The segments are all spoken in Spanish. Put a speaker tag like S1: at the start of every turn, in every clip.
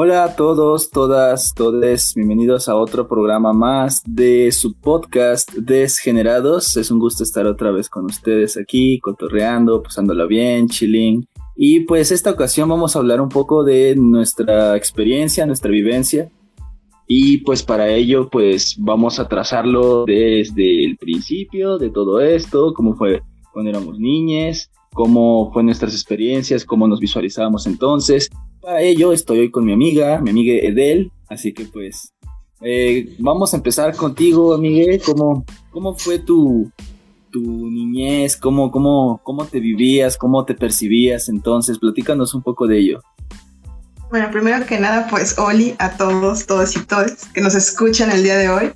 S1: Hola a todos, todas, todes, bienvenidos a otro programa más de su podcast Desgenerados. Es un gusto estar otra vez con ustedes aquí, cotorreando, pasándola bien, chilling. Y pues esta ocasión vamos a hablar un poco de nuestra experiencia, nuestra vivencia. Y pues para ello pues vamos a trazarlo desde el principio de todo esto, cómo fue cuando éramos niñes, cómo fue nuestras experiencias, cómo nos visualizábamos entonces para ello estoy hoy con mi amiga, mi amiga Edel, así que pues eh, vamos a empezar contigo, amiga. ¿Cómo, cómo fue tu, tu niñez? ¿Cómo, cómo, ¿Cómo te vivías? ¿Cómo te percibías entonces? Platícanos un poco de ello.
S2: Bueno, primero que nada, pues Oli a todos, todos y todas que nos escuchan el día de hoy.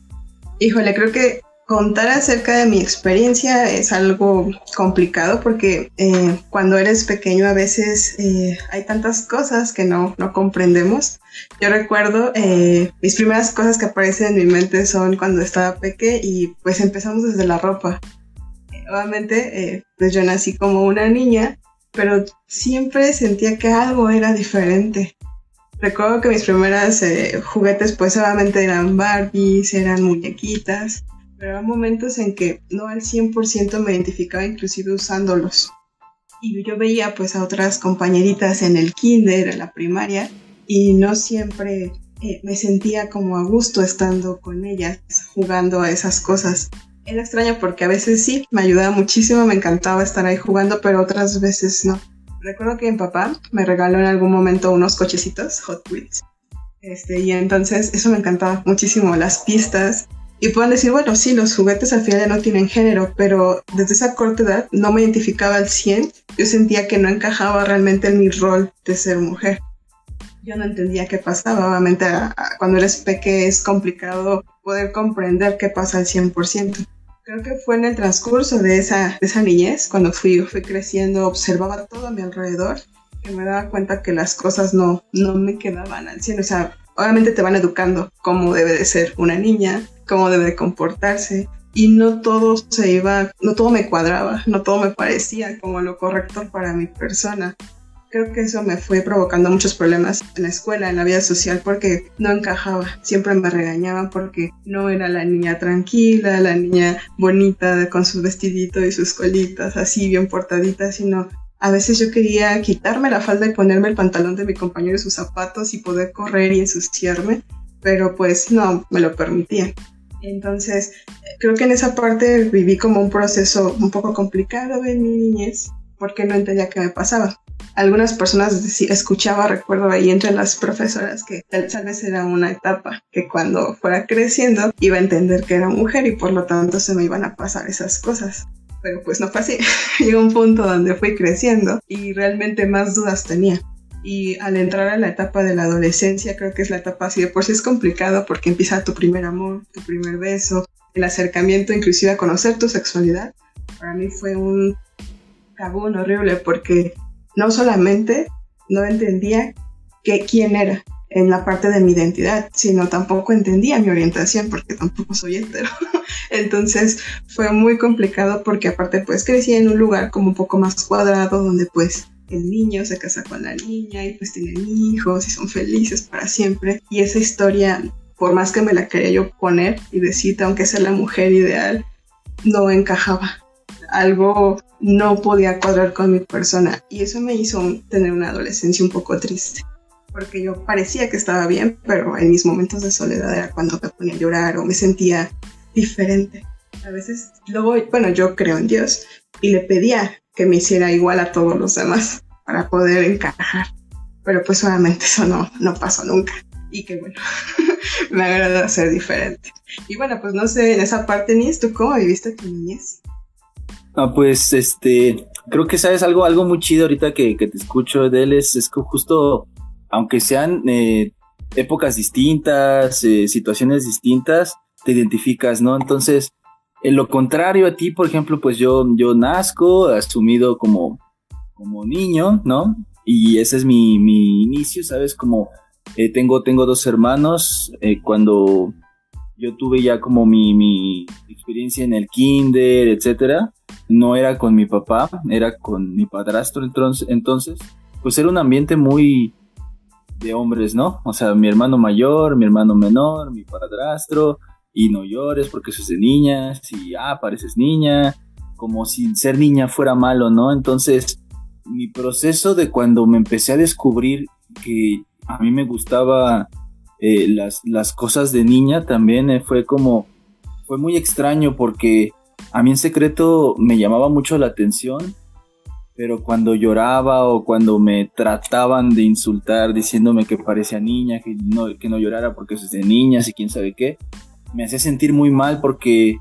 S2: Híjole, creo que Contar acerca de mi experiencia es algo complicado porque eh, cuando eres pequeño a veces eh, hay tantas cosas que no, no comprendemos. Yo recuerdo eh, mis primeras cosas que aparecen en mi mente son cuando estaba peque y pues empezamos desde la ropa. Obviamente pues yo nací como una niña, pero siempre sentía que algo era diferente. Recuerdo que mis primeras juguetes pues obviamente eran Barbies, eran muñequitas pero había momentos en que no al 100% me identificaba inclusive usándolos. Y yo veía pues a otras compañeritas en el kinder, en la primaria, y no siempre eh, me sentía como a gusto estando con ellas, jugando a esas cosas. Era extraño porque a veces sí, me ayudaba muchísimo, me encantaba estar ahí jugando, pero otras veces no. Recuerdo que mi papá me regaló en algún momento unos cochecitos, Hot Wheels. Este, y entonces eso me encantaba muchísimo, las pistas, y pueden decir, bueno, sí, los juguetes al final ya no tienen género, pero desde esa corta edad no me identificaba al 100. Yo sentía que no encajaba realmente en mi rol de ser mujer. Yo no entendía qué pasaba. Obviamente, cuando eres peque es complicado poder comprender qué pasa al 100%. Creo que fue en el transcurso de esa, de esa niñez, cuando fui, fui creciendo, observaba todo a mi alrededor, que me daba cuenta que las cosas no, no me quedaban al 100. O sea, obviamente te van educando cómo debe de ser una niña, cómo debe comportarse y no todo se iba, no todo me cuadraba, no todo me parecía como lo correcto para mi persona. Creo que eso me fue provocando muchos problemas en la escuela, en la vida social, porque no encajaba. Siempre me regañaban porque no era la niña tranquila, la niña bonita con sus vestiditos y sus colitas así bien portaditas, sino a veces yo quería quitarme la falda y ponerme el pantalón de mi compañero y sus zapatos y poder correr y ensuciarme, pero pues no me lo permitía. Entonces, creo que en esa parte viví como un proceso un poco complicado en mi niñez porque no entendía qué me pasaba. Algunas personas escuchaba, recuerdo ahí entre las profesoras que tal, vez era una etapa que cuando fuera creciendo iba a entender que era mujer y por lo tanto se me iban a pasar esas cosas. Pero pues no fue así. Llegó un punto donde fui creciendo y realmente más dudas tenía. Y al entrar a la etapa de la adolescencia, creo que es la etapa así de por sí es complicado porque empieza tu primer amor, tu primer beso, el acercamiento inclusive a conocer tu sexualidad. Para mí fue un cabún horrible porque no solamente no entendía que, quién era en la parte de mi identidad, sino tampoco entendía mi orientación porque tampoco soy hetero. Entonces fue muy complicado porque aparte pues crecí en un lugar como un poco más cuadrado donde pues el niño se casa con la niña y pues tienen hijos y son felices para siempre. Y esa historia, por más que me la quería yo poner y decir, aunque sea la mujer ideal, no encajaba. Algo no podía cuadrar con mi persona y eso me hizo tener una adolescencia un poco triste. Porque yo parecía que estaba bien, pero en mis momentos de soledad era cuando me ponía a llorar o me sentía diferente. A veces, luego, bueno, yo creo en Dios y le pedía que me hiciera igual a todos los demás para poder encajar. Pero pues obviamente eso no, no pasó nunca. Y que bueno, me agrada ser diferente. Y bueno, pues no sé, en esa parte, Nis, ¿tú cómo viviste tu niñez?
S1: Ah, pues este, creo que sabes algo, algo muy chido ahorita que, te escucho de él, es, es que justo, aunque sean eh, épocas distintas, eh, situaciones distintas, te identificas, ¿no? Entonces, en lo contrario a ti, por ejemplo, pues yo, yo nazco asumido como, como niño, ¿no? Y ese es mi, mi inicio, ¿sabes? Como eh, tengo, tengo dos hermanos, eh, cuando yo tuve ya como mi, mi experiencia en el kinder, etcétera, no era con mi papá, era con mi padrastro entonces, pues era un ambiente muy, de hombres, ¿no? O sea, mi hermano mayor, mi hermano menor, mi padrastro, y no llores porque eso es de niñas, y ah, pareces niña, como si ser niña fuera malo, ¿no? Entonces, mi proceso de cuando me empecé a descubrir que a mí me gustaba eh, las, las, cosas de niña también eh, fue como, fue muy extraño porque a mí en secreto me llamaba mucho la atención pero cuando lloraba o cuando me trataban de insultar diciéndome que parecía niña, que no, que no llorara porque eso es de niñas y quién sabe qué, me hacía sentir muy mal porque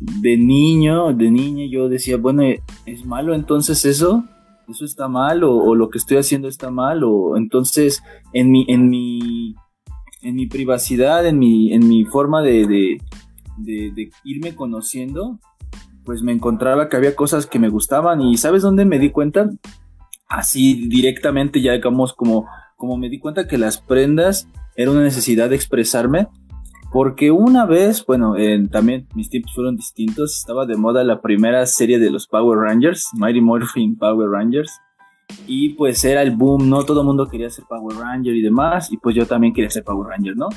S1: de niño, de niña yo decía, bueno, ¿es malo entonces eso? ¿Eso está mal? ¿O, lo que estoy haciendo está mal? ¿O entonces en mi, en mi, en mi privacidad, en mi, en mi forma de, de, de irme conociendo, pues me encontraba que había cosas que me gustaban y ¿sabes dónde me di cuenta? Así directamente ya digamos como, como me di cuenta que las prendas era una necesidad de expresarme porque una vez, bueno, también mis tiempos fueron distintos, estaba de moda la primera serie de los Power Rangers, Mighty Morphin Power Rangers, y pues era el boom, ¿no? Todo el mundo quería ser Power Ranger y demás, y pues yo también quería ser Power Ranger, ¿no?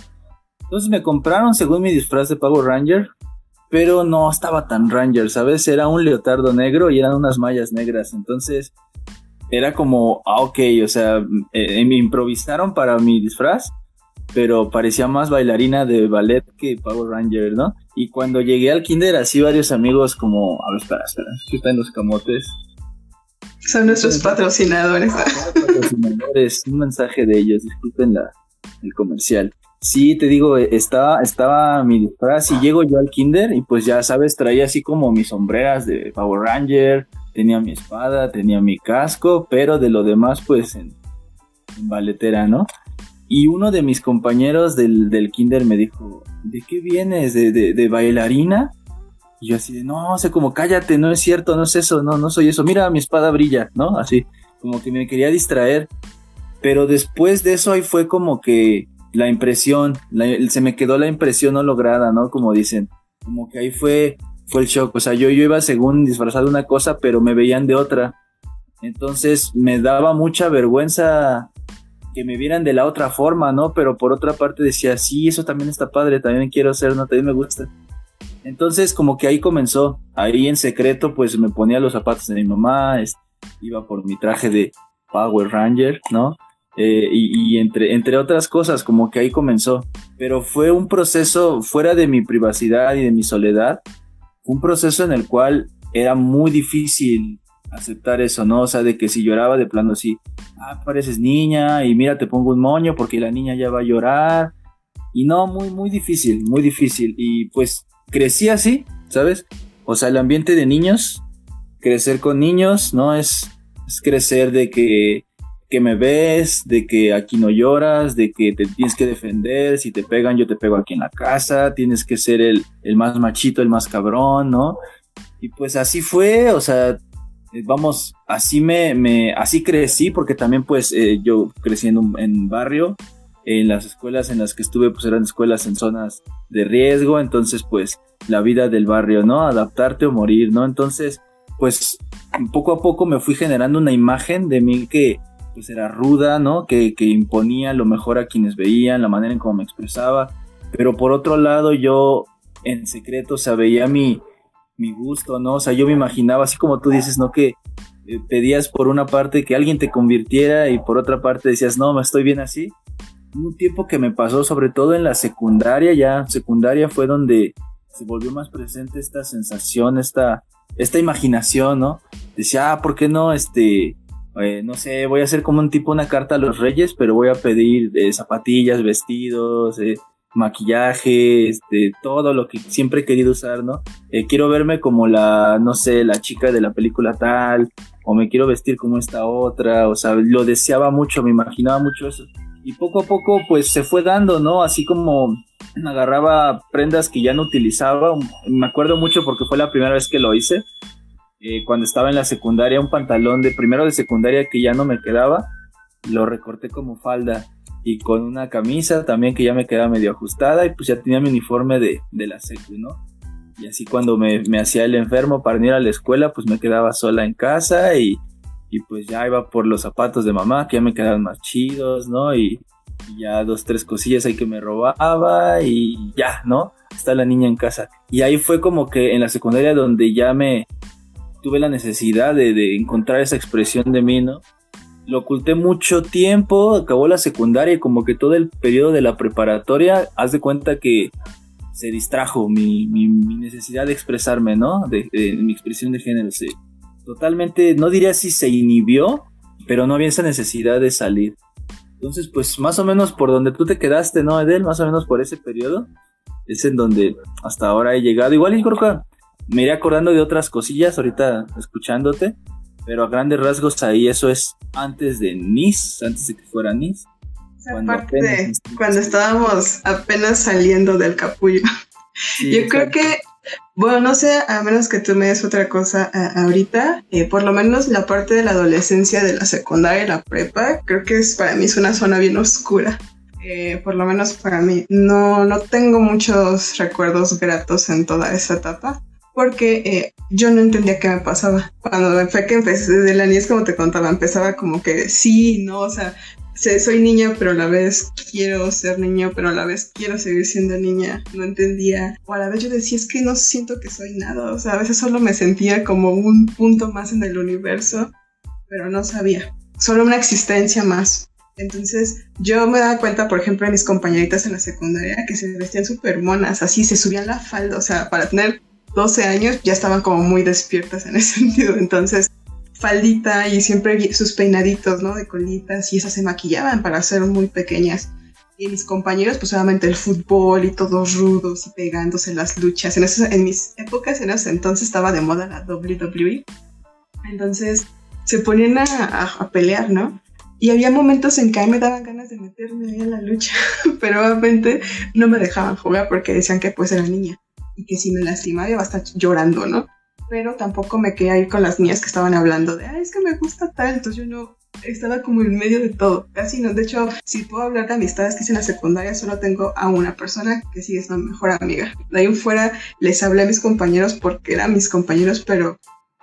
S1: Entonces me compraron según mi disfraz de Power Ranger, pero no estaba tan Ranger, ¿sabes? Era un leotardo negro y eran unas mallas negras, entonces era como, ah, ok, o sea, eh, me improvisaron para mi disfraz, pero parecía más bailarina de ballet que Power Ranger, ¿no? Y cuando llegué al kinder, así varios amigos como, a ver, espera, espera, aquí están los camotes.
S2: Son nuestros patrocinadores.
S1: patrocinadores, un mensaje de ellos, disculpen la, el comercial. Sí, te digo, eh, estaba, estaba mi disfraz y llego yo al kinder y pues ya sabes, traía así como mis sombreras de Power Ranger, tenía mi espada, tenía mi casco, pero de lo demás pues en, en baletera, ¿no? Y uno de mis compañeros del, del kinder me dijo, ¿de qué vienes? ¿De, de, bailarina? Y yo así de, no, o sea, como cállate, no es cierto, no es eso, no, no soy eso, mira, mi espada brilla, ¿no? Así, como que me quería distraer. Pero después de eso ahí fue como que la impresión, se me quedó la impresión no lograda, ¿no? Como dicen, como que ahí fue, fue el shock, o sea, yo, yo iba según disfrazado de una cosa, pero me veían de otra. Entonces me daba mucha vergüenza que me vieran de la otra forma, ¿no? Pero por otra parte decía, sí, eso también está padre, también quiero hacer, ¿no? También me gusta. Entonces como que ahí comenzó, ahí en secreto pues me ponía los zapatos de mi mamá, iba por mi traje de Power Ranger, ¿no? Eh, y, entre, entre otras cosas, como que ahí comenzó. Pero fue un proceso fuera de mi privacidad y de mi soledad, un proceso en el cual era muy difícil aceptar eso, ¿no? O sea, de que si lloraba de plano así, ah, pareces niña y mira, te pongo un moño porque la niña ya va a llorar. Y no, muy, muy difícil, muy difícil. Y pues crecí así, ¿sabes? O sea, el ambiente de niños, crecer con niños, ¿no? Es, es crecer de que que me ves, de que aquí no lloras, de que te tienes que defender, si te pegan yo te pego aquí en la casa, tienes que ser el, más machito, el más cabrón, ¿no? Y pues así fue, o sea, vamos, así me, me así crecí, porque también pues eh, yo creciendo en barrio, en las escuelas en las que estuve pues eran escuelas en zonas de riesgo, entonces pues la vida del barrio, ¿no? Adaptarte o morir, ¿no? Entonces, pues poco a poco me fui generando una imagen de mí que pues era ruda, ¿no? Que, que imponía lo mejor a quienes veían, la manera en cómo me expresaba. Pero por otro lado, yo en secreto, o sea, veía mi, mi gusto, ¿no? O sea, yo me imaginaba, así como tú dices, ¿no? Que eh, pedías por una parte que alguien te convirtiera y por otra parte decías, no, me estoy bien así. Un tiempo que me pasó, sobre todo en la secundaria, ya secundaria fue donde se volvió más presente esta sensación, esta, esta imaginación, ¿no? Decía, ah, ¿por qué no, este, eh, no sé, voy a hacer como un tipo una carta a los reyes, pero voy a pedir eh, zapatillas, vestidos, eh, maquillaje, este, todo lo que siempre he querido usar, ¿no? quiero verme como la, no sé, la chica de la película tal, o me quiero vestir como esta otra, o sea, lo deseaba mucho, me imaginaba mucho eso. Y poco a poco, pues se fue dando, ¿no? Así como agarraba prendas que ya no utilizaba, me acuerdo mucho porque fue la primera vez que lo hice eh, cuando estaba en la secundaria, un pantalón de primero de secundaria que ya no me quedaba, lo recorté como falda y con una camisa también que ya me quedaba medio ajustada y pues ya tenía mi uniforme de, de la secu, ¿no? Y así cuando me, me, hacía el enfermo para ir a la escuela, pues me quedaba sola en casa y, y, pues ya iba por los zapatos de mamá, que ya me quedaban más chidos, ¿no? Y, Y ya dos, tres cosillas ahí que me robaba y ya, ¿no? Está la niña en casa. Y ahí fue como que en la secundaria donde ya me tuve la necesidad de, de encontrar esa expresión de mí, ¿no? Lo oculté mucho tiempo, acabó la secundaria y como que todo el periodo de la preparatoria, haz de cuenta que se distrajo mi, mi, necesidad de expresarme, ¿no? De, mi expresión de género. Se, totalmente, no diría si se inhibió, pero no había esa necesidad de salir. Entonces, pues más o menos por donde tú te quedaste, ¿no, Edel? Más o menos por ese periodo. Es en donde hasta ahora he llegado. Igual y creo que me iré acordando de otras cosillas ahorita escuchándote. Pero a grandes rasgos ahí eso es antes de Nice, antes de que fuera Nice
S2: cuando, cuando estábamos apenas saliendo del capullo. Yo creo que, bueno, no sé, a menos que tú me des otra cosa ahorita, eh, por lo menos la parte de la adolescencia, de la secundaria y la prepa, creo que es para mí es una zona bien oscura. Eh, por lo menos para mí, no, no tengo muchos recuerdos gratos en toda esa etapa porque eh, yo no entendía qué me pasaba. Cuando fue que empecé desde la niñez, como te contaba, empezaba como que sí, no, o sea, soy niña, pero a la vez quiero ser niño, pero a la vez quiero seguir siendo niña. No entendía. O a la vez yo decía, es que no siento que soy nada. O sea, a veces solo me sentía como un punto más en el universo, pero no sabía. Solo una existencia más. Entonces yo me daba cuenta, por ejemplo, de mis compañeritas en la secundaria que se vestían súper monas, así se subían la falda, o sea, para tener 12 años ya estaban como muy despiertas en ese sentido. Entonces faldita y siempre sus peinaditos, ¿no? De colitas y esas se maquillaban para ser muy pequeñas. Y mis compañeros, pues obviamente el fútbol y todos rudos y pegándose las luchas. En, en mis épocas, en ese entonces estaba de moda la WWE. Entonces se ponían a, a, pelear, ¿no? Y había momentos en que a mí me daban ganas de meterme ahí en la lucha, pero obviamente no me dejaban jugar porque decían que pues era niña y que si me lastimaba iba a estar llorando, ¿no? pero tampoco me quedé ahí con las niñas que estaban hablando de, ay, es que me gusta tal, entonces yo no, estaba como en medio de todo, casi no, de hecho, si puedo hablar de amistades que hice en la secundaria, solo tengo a una persona que sí es la mejor amiga. De ahí en fuera les hablé a mis compañeros porque eran mis compañeros, pero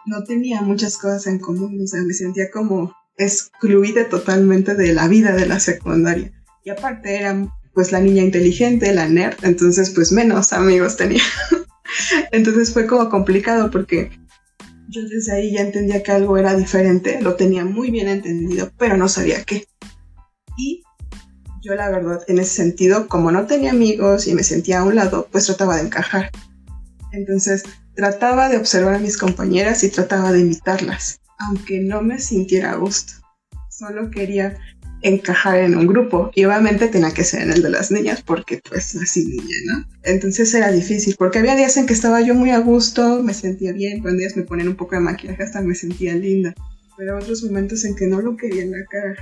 S2: no tenía muchas cosas en común, o sea, me sentía como excluida totalmente de la vida de la secundaria. Y aparte era pues la niña inteligente, la nerd, entonces pues menos amigos tenía. Entonces fue como complicado porque yo desde ahí ya entendía que algo era diferente, lo tenía muy bien entendido, pero no sabía qué. Y yo la verdad, en ese sentido, como no tenía amigos y me sentía a un lado, pues trataba de encajar. Entonces trataba de observar a mis compañeras y trataba de imitarlas, aunque no me sintiera a gusto. Solo quería encajar en un grupo y obviamente tenía que ser en el de las niñas porque pues así niña, ¿no? Entonces era difícil porque había días en que estaba yo muy a gusto, me sentía bien, cuando días me ponían un poco de maquillaje hasta me sentía linda, pero otros momentos en que no lo quería en la cara,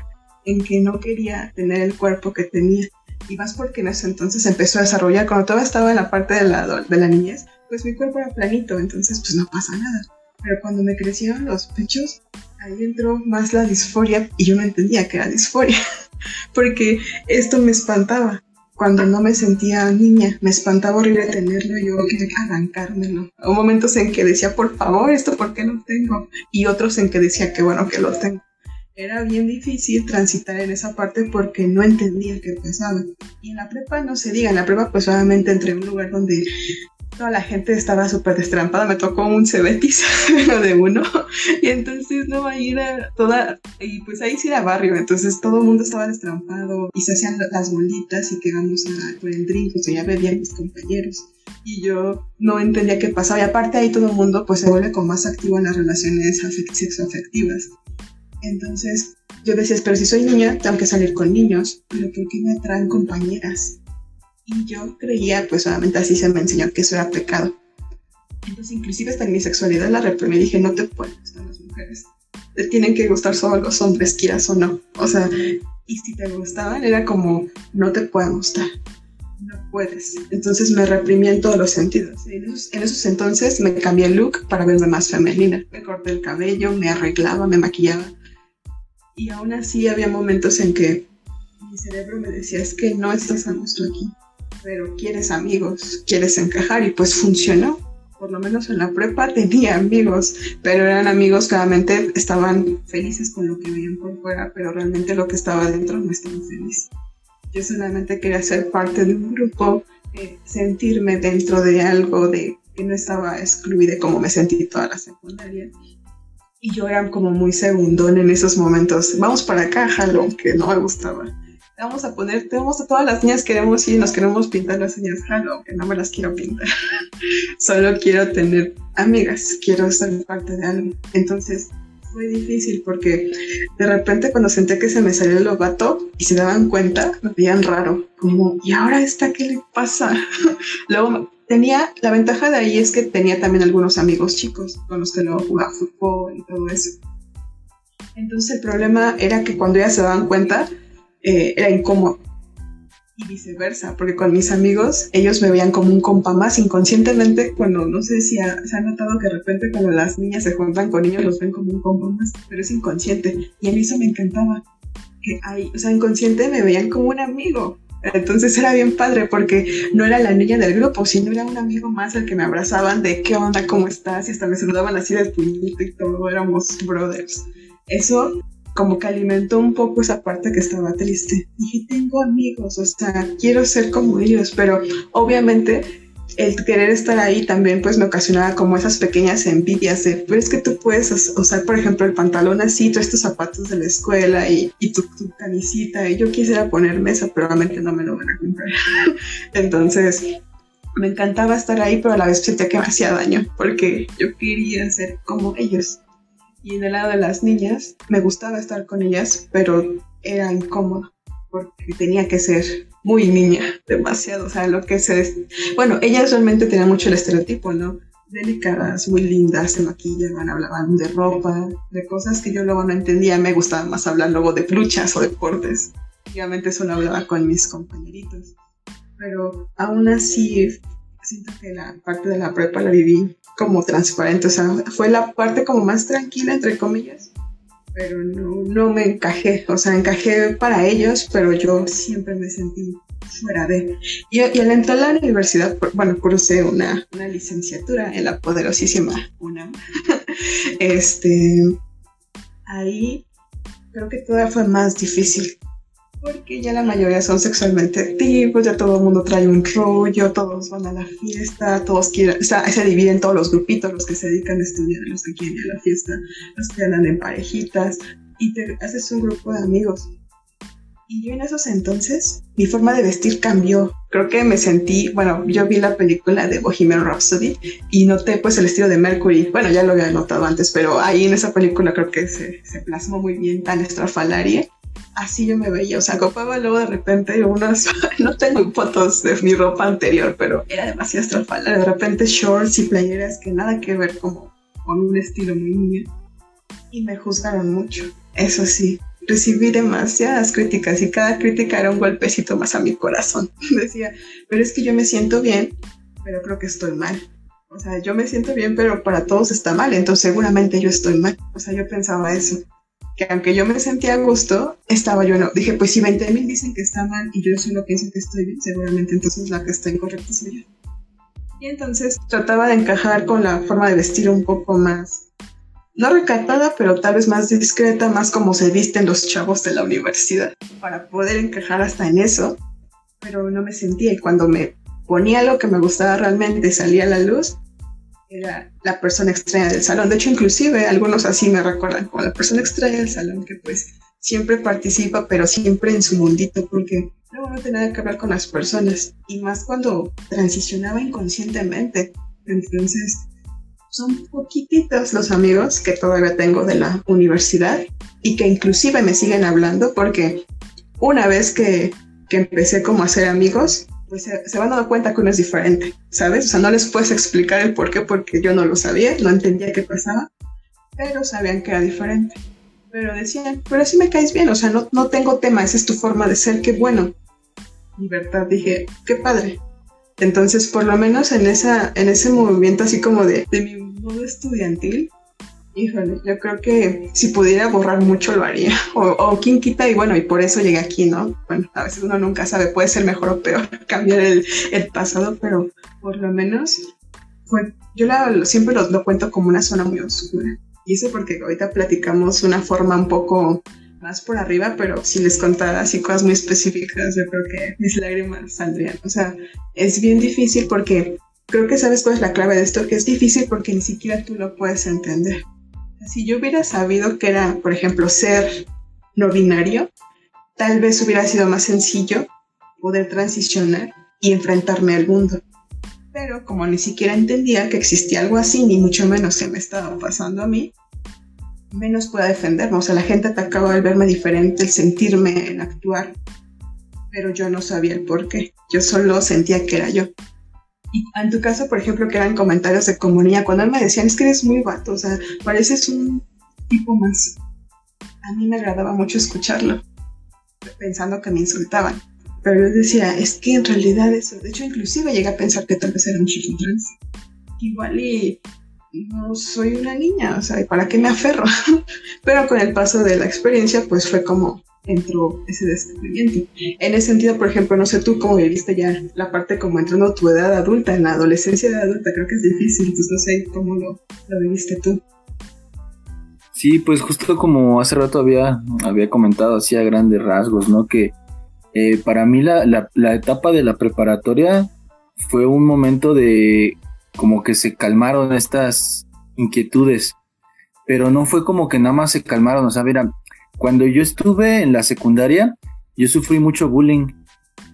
S2: en que no quería tener el cuerpo que tenía. Y más porque en ese entonces empezó a desarrollar, cuando todavía estaba en la parte de la, de la niñez, pues mi cuerpo era planito, entonces pues no pasa nada. Pero cuando me crecieron los pechos, ahí entró más la disforia y yo no entendía que era disforia, porque esto me espantaba. Cuando no me sentía niña, me espantaba horrible tenerlo, yo quería arrancármelo. Hubo momentos en que decía, por favor, esto por qué no tengo, y otros en que decía, qué bueno que lo tengo. Era bien difícil transitar en esa parte porque no entendía qué pasaba. Y en la prepa no se diga, en la prepa pues obviamente entré en un lugar donde toda la gente estaba súper destrampada, me tocó un cebetis de uno, y entonces no va a ir a toda, y pues ahí sí era barrio, entonces todo el mundo estaba destrampado y se hacían las bolitas y que vamos a por el drink, o sea, ya bebían mis compañeros. Y yo no entendía qué pasaba. Y aparte ahí todo el mundo pues se vuelve como más activo en las relaciones sexoafectivas. Entonces yo decía, pero si soy niña, tengo que salir con niños, pero ¿por qué me traen compañeras? Y yo creía, pues solamente así se me enseñó que eso era pecado. Entonces, inclusive hasta en mi sexualidad la reprimí dije, no te pueden gustar las mujeres. Te tienen que gustar solo los hombres, quieras o no. O sea, y si te gustaban, era como, no te pueden gustar. No puedes. Entoní me reprimí en todos los sentidos. En esos, en esos entonces me cambié el look para verme más femenina. Me corté el cabello, me arreglaba, me maquillaba. Y aún así había momentos en que mi cerebro me decía, es que no estás a gusto aquí pero quieres amigos, quieres encajar y pues funcionó. Por lo menos en la prepa tenía amigos, pero eran amigos que realmente estaban felices con lo que veían por fuera, pero realmente lo que estaba dentro no estaba feliz. Yo solamente quería ser parte de un grupo, eh, sentirme dentro de algo, de que no estaba excluida como me sentí toda la secundaria. Y yo era como muy segundón en esos momentos. Vamos para acá, jalo, que no me gustaba. Vamos a poner, vamos a todas las niñas queremos ir, nos queremos pintar las uñas, jalo, que no me las quiero pintar. Solo quiero tener amigas, quiero ser parte de algo. Entonces, fue difícil porque de repente cuando senté que se me salió el lobato y se daban cuenta, me veían raro, como, ¿y ahora esta qué le pasa? Luego tenía, la ventaja de ahí es que tenía también algunos amigos chicos con los que luego jugaba fútbol y todo eso. Entonces el problema era que cuando ya se daban cuenta, eh, era incómodo y viceversa, porque con mis amigos ellos me veían como un compa más inconscientemente cuando no sé si se ha notado que de repente cuando las niñas se juntan con niños los ven como un compa más, pero es inconsciente y a mí eso me encantaba. Que hay, o sea, inconsciente me veían como un amigo. Entonces era bien padre porque no era la niña del grupo, sino era un amigo más al que me abrazaban de qué onda, cómo estás y hasta me saludaban así de puñito y todo, éramos brothers. Eso como que alimentó un poco esa parte que estaba triste. Dije, tengo amigos, o sea, quiero ser como ellos, pero obviamente el querer estar ahí también pues me ocasionaba como esas pequeñas envidias de, pero es que tú puedes usar, por ejemplo, el pantalón así, tú estos zapatos de la escuela y, y tu, tu, camisita, y yo quisiera ponerme eso, pero obviamente no me lo van a comprar. Entonces, me encantaba estar ahí, pero a la vez sentía que me hacía daño, porque yo quería ser como ellos. Y en el lado de las niñas, me gustaba estar con ellas, pero era incómodo porque tenía que ser muy niña, demasiado, o sea, lo que se... Bueno, ellas realmente tenían mucho el estereotipo, ¿no? Delicadas, muy lindas, se maquillaban, hablaban de ropa, de cosas que yo luego no entendía, me gustaba más hablar luego de luchas o deportes. Obviamente solo hablaba con mis compañeritos, pero aún así siento que la parte de la prepa la viví como transparente, o sea, fue la parte como más tranquila, entre comillas, pero no, no me encajé, o sea, encajé para ellos, pero yo siempre me sentí fuera de... Y, y al entrar a la universidad, bueno, cursé una, una licenciatura en la poderosísima UNAM, este, ahí creo que todavía fue más difícil porque ya la mayoría son sexualmente activos, ya todo el mundo trae un rollo, todos van a la fiesta, todos quieren, o sea, se dividen todos los grupitos, los que se dedican a estudiar, los que quieren ir a la fiesta, los que andan en parejitas, y te haces un grupo de amigos. Y yo en esos entonces, mi forma de vestir cambió. Creo que me sentí, bueno, yo vi la película de Bohemian Rhapsody y noté pues el estilo de Mercury. Bueno, ya lo había notado antes, pero ahí en esa película creo que se, se plasmó muy bien tan estrafalaria así yo me veía, o sea, copaba luego de repente unas, no tengo fotos de mi ropa anterior, pero era demasiado estrafala, de repente shorts y playeras que nada que ver como con un estilo muy niño. Y me juzgaron mucho, eso sí, recibí demasiadas críticas y cada crítica era un golpecito más a mi corazón. Decía, pero es que yo me siento bien, pero creo que estoy mal. O sea, yo me siento bien, pero para todos está mal, entonces seguramente yo estoy mal. O sea, yo pensaba eso que aunque yo me sentía a gusto, estaba yo no. Dije, pues si 20 mil dicen que está mal y yo solo pienso que estoy bien, seguramente entonces la que está incorrecta soy yo. Y entonces trataba de encajar con la forma de vestir un poco más, no recatada, pero tal vez más discreta, más como se visten los chavos de la universidad, para poder encajar hasta en eso. Pero no me sentía y cuando me ponía lo que me gustaba realmente salía a la luz, era la persona extraña del salón. De hecho, inclusive algunos así me recuerdan como la persona extraña del salón que pues siempre participa, pero siempre en su mundito, porque luego no tiene nada que ver con las personas. Y más cuando transicionaba inconscientemente. Entonces, son poquititos los amigos que todavía tengo de la universidad y que inclusive me siguen hablando porque una vez que, que empecé como a ser amigos, pues se, van dando cuenta que uno es diferente, ¿sabes? O sea, no les puedes explicar el por qué porque yo no lo sabía, no entendía qué pasaba, pero sabían que era diferente. Pero decían, pero así me caes bien, o sea, no, no tengo tema, esa es tu forma de ser, qué bueno. Libertad, dije, qué padre. Entonces, por lo menos en, esa, en ese movimiento así como de, de mi modo estudiantil, Híjole, yo creo que si pudiera borrar mucho lo haría. O, o quién quita y bueno, y por eso llegué aquí, ¿no? Bueno, a veces uno nunca sabe, puede ser mejor o peor cambiar el, el pasado, pero por lo menos fue, yo la, siempre lo, lo, cuento como una zona muy oscura. Y eso porque ahorita platicamos una forma un poco más por arriba, pero si les contara así cosas muy específicas, yo creo que mis lágrimas saldrían. O sea, es bien difícil porque creo que sabes cuál es la clave de esto, que es difícil porque ni siquiera tú lo puedes entender. Si yo hubiera sabido que era, por ejemplo, ser no binario, tal vez hubiera sido más sencillo poder transicionar y enfrentarme al mundo. Pero como ni siquiera entendía que existía algo así, ni mucho menos se me estaba pasando a mí, menos pueda defenderme. O sea, la gente atacaba al verme diferente, el sentirme, el actuar, pero yo no sabía el por qué. Yo solo sentía que era yo. Y en tu caso, por ejemplo, que eran comentarios de comunidad, cuando él me decían, es que eres muy vato, o sea, pareces un tipo más. A mí me agradaba mucho escucharlo, pensando que me insultaban. Pero yo decía, es que en realidad eso, de hecho, inclusive llegué a pensar que tal vez era un chico trans. Igual y no soy una niña, o sea, ¿para qué me aferro? Pero con el paso de la experiencia, pues fue como entró ese descubrimiento. En ese sentido, por ejemplo, no sé tú cómo viviste ya la parte como entrando tu edad adulta, en la adolescencia de adulta, creo que es difícil, entonces no sé cómo lo, viviste tú.
S1: Sí, pues justo como hace rato había, había comentado así a grandes rasgos, ¿no? Que eh, para mí la, la etapa de la preparatoria fue un momento de como que se calmaron estas inquietudes, pero no fue como que nada más se calmaron, o sea, mira, cuando yo estuve en la secundaria, yo sufrí mucho bullying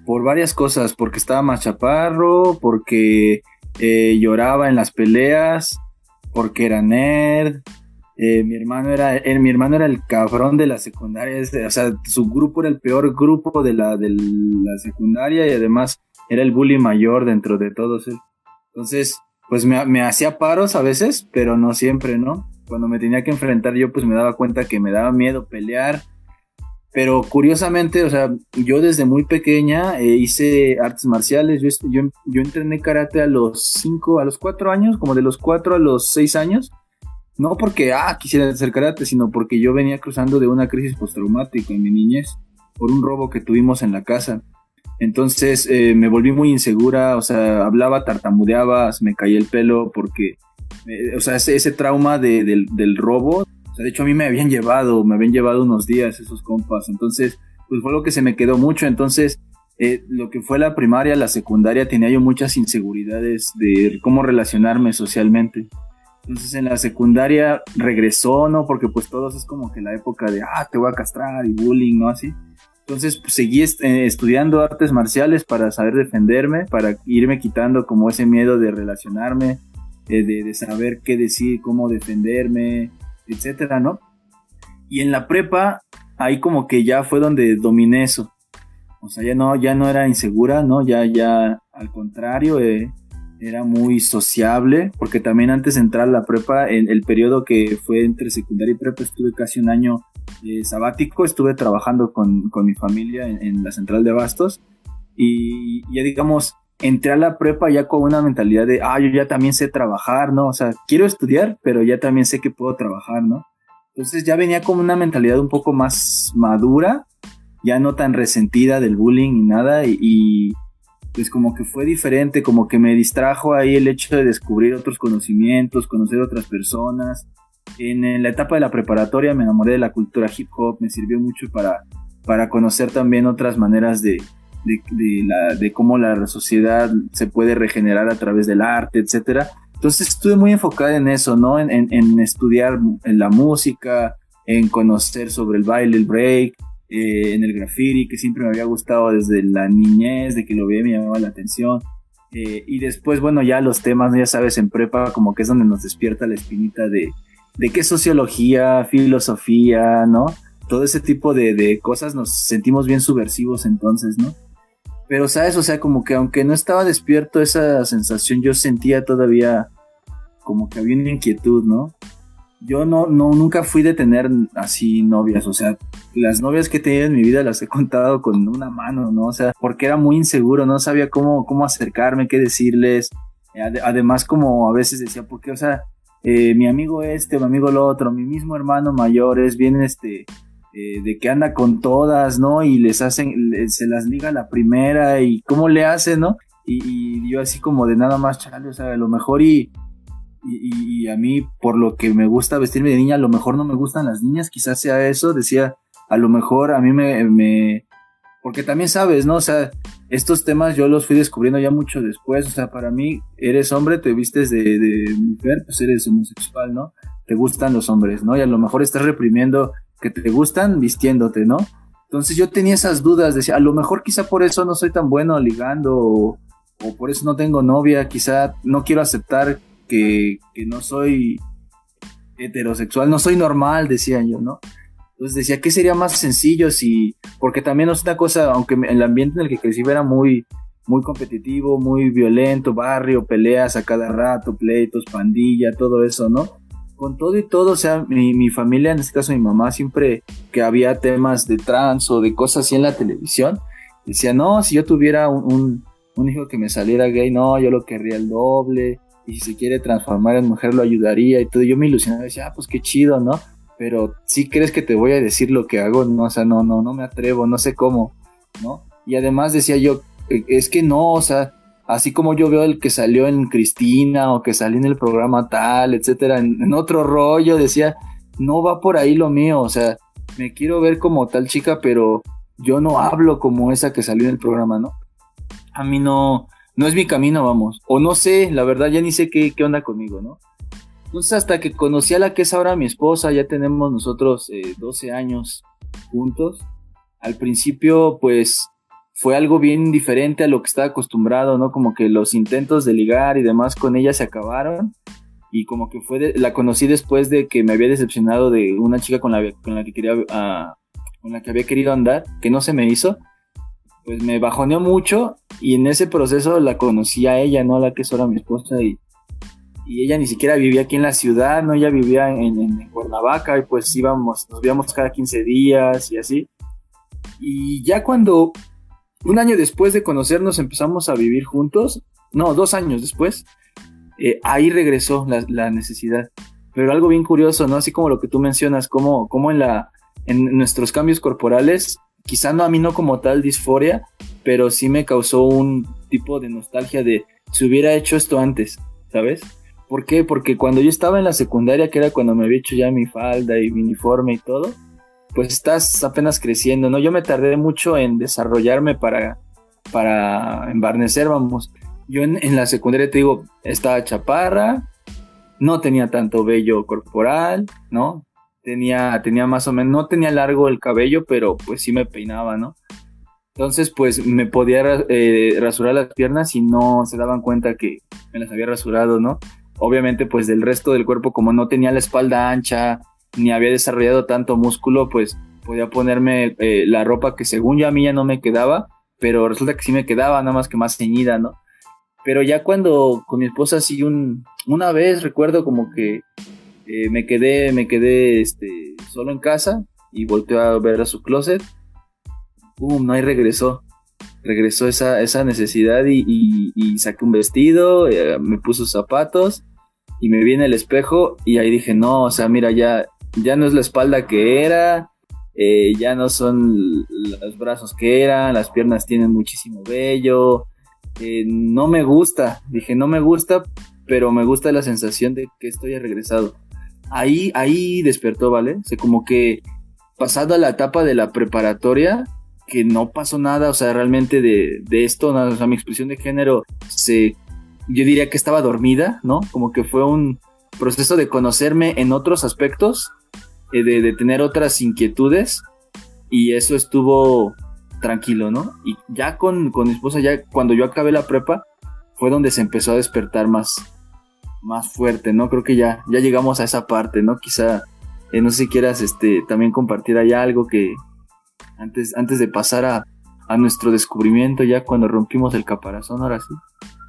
S1: por varias cosas, porque estaba más chaparro, porque eh, lloraba en las peleas, porque era nerd. Eh, mi hermano era, eh, mi hermano era el cabrón de la secundaria, o sea, su grupo era el peor grupo de la, de la secundaria y además era el bully mayor dentro de todos. Entonces, pues me, me hacía paros a veces, pero no siempre, ¿no? Cuando me tenía que enfrentar yo, pues me daba cuenta que me daba miedo pelear. Pero curiosamente, o sea, yo desde muy pequeña eh, hice artes marciales. Yo, yo, yo, entrené karate a los 5, a los 4 años, como de los 4 a los 6 años. No porque, ah, quisiera hacer karate, sino porque yo venía cruzando de una crisis postraumática en mi niñez por un robo que tuvimos en la casa. Entonces eh, me volví muy insegura, o sea, hablaba, tartamudeaba, me caía el pelo porque eh, o sea, ese, trauma del, robo, o sea, de hecho a mí me habían llevado, me habían llevado unos días esos compas, entonces, pues fue lo que se me quedó mucho, entonces, eh, lo que fue la primaria, la secundaria, tenía yo muchas inseguridades de cómo relacionarme socialmente. Entonces en la secundaria regresó, ¿no? Porque pues todos es como que la época de, ah, te voy a castrar y bullying, ¿no? Así. Entonces pues, seguí eh, estudiando artes marciales para saber defenderme, para irme quitando como ese miedo de relacionarme, de, saber qué decir, cómo defenderme, etcétera, ¿no? Y en la prepa, ahí como que ya fue donde dominé eso. O sea, ya no, ya no era insegura, ¿no? Ya, ya, al contrario, eh, era muy sociable, porque también antes de entrar a la prepa, en el periodo que fue entre secundaria y prepa, estuve casi un año eh, sabático, estuve trabajando con, mi familia en, en, la central de Bastos, y ya digamos, entré a la prepa ya con una mentalidad de, ah, yo ya también sé trabajar, ¿no? O sea, quiero estudiar, pero ya también sé que puedo trabajar, ¿no? Entonces ya venía con una mentalidad un poco más madura, ya no tan resentida del bullying y nada, y, pues como que fue diferente, como que me distrajo ahí el hecho de descubrir otros conocimientos, conocer otras personas. En, la etapa de la preparatoria me enamoré de la cultura hip hop, me sirvió mucho para, para conocer también otras maneras de, de, la, de cómo la sociedad se puede regenerar a través del arte, etcétera. Entonces estuve muy enfocada en eso, ¿no? En, en, estudiar en la música, en conocer sobre el baile, el break, eh, en el graffiti, que siempre me había gustado desde la niñez, de que lo veía me llamaba la atención. Eh, y después, bueno, ya los temas, ya sabes, en prepa, como que es donde nos despierta la espinita de, de qué sociología, filosofía, ¿no? Todo ese tipo de, de cosas nos sentimos bien subversivos entonces, ¿no? Pero, ¿sabes? O sea, como que aunque no estaba despierto esa sensación, yo sentía todavía como que había una inquietud, ¿no? Yo no, no, nunca fui de tener así novias, o sea, las novias que he tenido en mi vida las he contado con una mano, ¿no? O sea, porque era muy inseguro, no sabía cómo, cómo acercarme, qué decirles. Además, como a veces decía, porque, o sea, eh, mi amigo este, mi amigo el otro, mi mismo hermano mayor es bien, este, eh, de que anda con todas, ¿no? Y les hacen, se las liga la primera y cómo le hace, ¿no? Y, yo así como de nada más, chale, o sea, a lo mejor y, y, a mí por lo que me gusta vestirme de niña, a lo mejor no me gustan las niñas, quizás sea eso, decía, a lo mejor a mí me, porque también sabes, ¿no? O sea, estos temas yo los fui descubriendo ya mucho después, o sea, para mí, eres hombre, te vistes de, de mujer, pues eres homosexual, ¿no? Te gustan los hombres, ¿no? Y a lo mejor estás reprimiendo que te gustan vistiéndote, ¿no? Entonces yo tenía esas dudas, decía, a lo mejor quizá por eso no soy tan bueno ligando o, por eso no tengo novia, quizá no quiero aceptar que, que, no soy heterosexual, no soy normal, decía yo, ¿no? Entonces decía, ¿qué sería más sencillo si, porque también es una cosa, aunque el ambiente en el que crecí era muy, muy competitivo, muy violento, barrio, peleas a cada rato, pleitos, pandilla, todo eso, ¿no? Con todo y todo, o sea, mi, familia, en este caso mi mamá, siempre que había temas de trans o de cosas así en la televisión, decía, no, si yo tuviera un, hijo que me saliera gay, no, yo lo querría el doble, y si se quiere transformar en mujer lo ayudaría y todo. Yo me ilusionaba, decía, ah, pues qué chido, ¿no? Pero si crees que te voy a decir lo que hago, no, o sea, no, no, no me atrevo, no sé cómo, ¿no? Y además decía yo, e, es que no, o sea, así como yo veo el que salió en Cristina o que salió en el programa tal, etcétera, en, otro rollo, decía, no va por ahí lo mío, o sea, me quiero ver como tal chica, pero yo no hablo como esa que salió en el programa, ¿no? A mí no, no es mi camino, vamos, o no sé, la verdad ya ni sé qué, onda conmigo, ¿no? Entonces hasta que conocí a la que es ahora mi esposa, ya tenemos nosotros 12 eh, años juntos. Al principio, pues fue algo bien diferente a lo que estaba acostumbrado, ¿no? Como que los intentos de ligar y demás con ella se acabaron. Y como que fue la conocí después de que me había decepcionado de una chica con la, con la que quería uh, con la que había querido andar que no se me hizo. Pues me bajoneó mucho y en ese proceso la conocí a ella no a la que es ahora mi esposa y, y ella ni siquiera vivía aquí en la ciudad no ella vivía en, en, en Cuernavaca y pues íbamos nos veíamos cada 15 días y así. Y ya cuando un año después de conocernos empezamos a vivir juntos. No, dos años después. Eh, ahí regresó la, necesidad. Pero algo bien curioso, ¿no? Así como lo que tú mencionas, como, como en, la, en nuestros cambios corporales, quizá no a mí no como tal disforia, pero sí me causó un tipo de nostalgia de si hubiera hecho esto antes, ¿sabes? ¿Por qué? Porque cuando yo estaba en la secundaria, que era cuando me había hecho ya mi falda y mi uniforme y todo, pues estás apenas creciendo, ¿no? Yo me tardé mucho en desarrollarme para, para embarnecer, vamos. Yo en, la secundaria te digo, estaba chaparra, no tenía tanto vello corporal, ¿no? Tenía, tenía más o menos, no tenía largo el cabello, pero pues sí me peinaba, ¿no? Entonces, pues me podía eh, rasurar las piernas y no se daban cuenta que me las había rasurado, ¿no? Obviamente, pues del resto del cuerpo, como no tenía la espalda ancha, ni había desarrollado tanto músculo, pues podía ponerme eh, la ropa que según yo a mí ya no me quedaba, pero resulta que sí me quedaba, nada más que más ceñida, ¿no? Pero ya cuando con mi esposa así un, una vez recuerdo como que eh, me quedé, me quedé este, solo en casa y volteó a ver a su closet, ¡pum! No, y regresó. Regresó esa, esa necesidad y, y, saqué un vestido, eh, me puso zapatos y me vi en el espejo y ahí dije, no, o sea, mira, ya, ya no es la espalda que era, eh, ya no son los brazos que eran, las piernas tienen muchísimo vello, eh, no me gusta, dije no me gusta, pero me gusta la sensación de que estoy regresado. Ahí, ahí despertó, ¿vale? O sea, como que pasado a la etapa de la preparatoria, que no pasó nada, o sea, realmente de, de esto, o sea, mi expresión de género se, yo diría que estaba dormida, ¿no? Como que fue un proceso de conocerme en otros aspectos eh, de, tener otras inquietudes y eso estuvo tranquilo, ¿no? Y ya con, mi esposa, ya cuando yo acabé la prepa, fue donde se empezó a despertar más, más fuerte, ¿no? Creo que ya, ya llegamos a esa parte, ¿no? Quizá, eh, no sé si quieras este, también compartir ahí algo que antes, antes de pasar a, a nuestro descubrimiento, ya cuando rompimos el caparazón, ahora sí.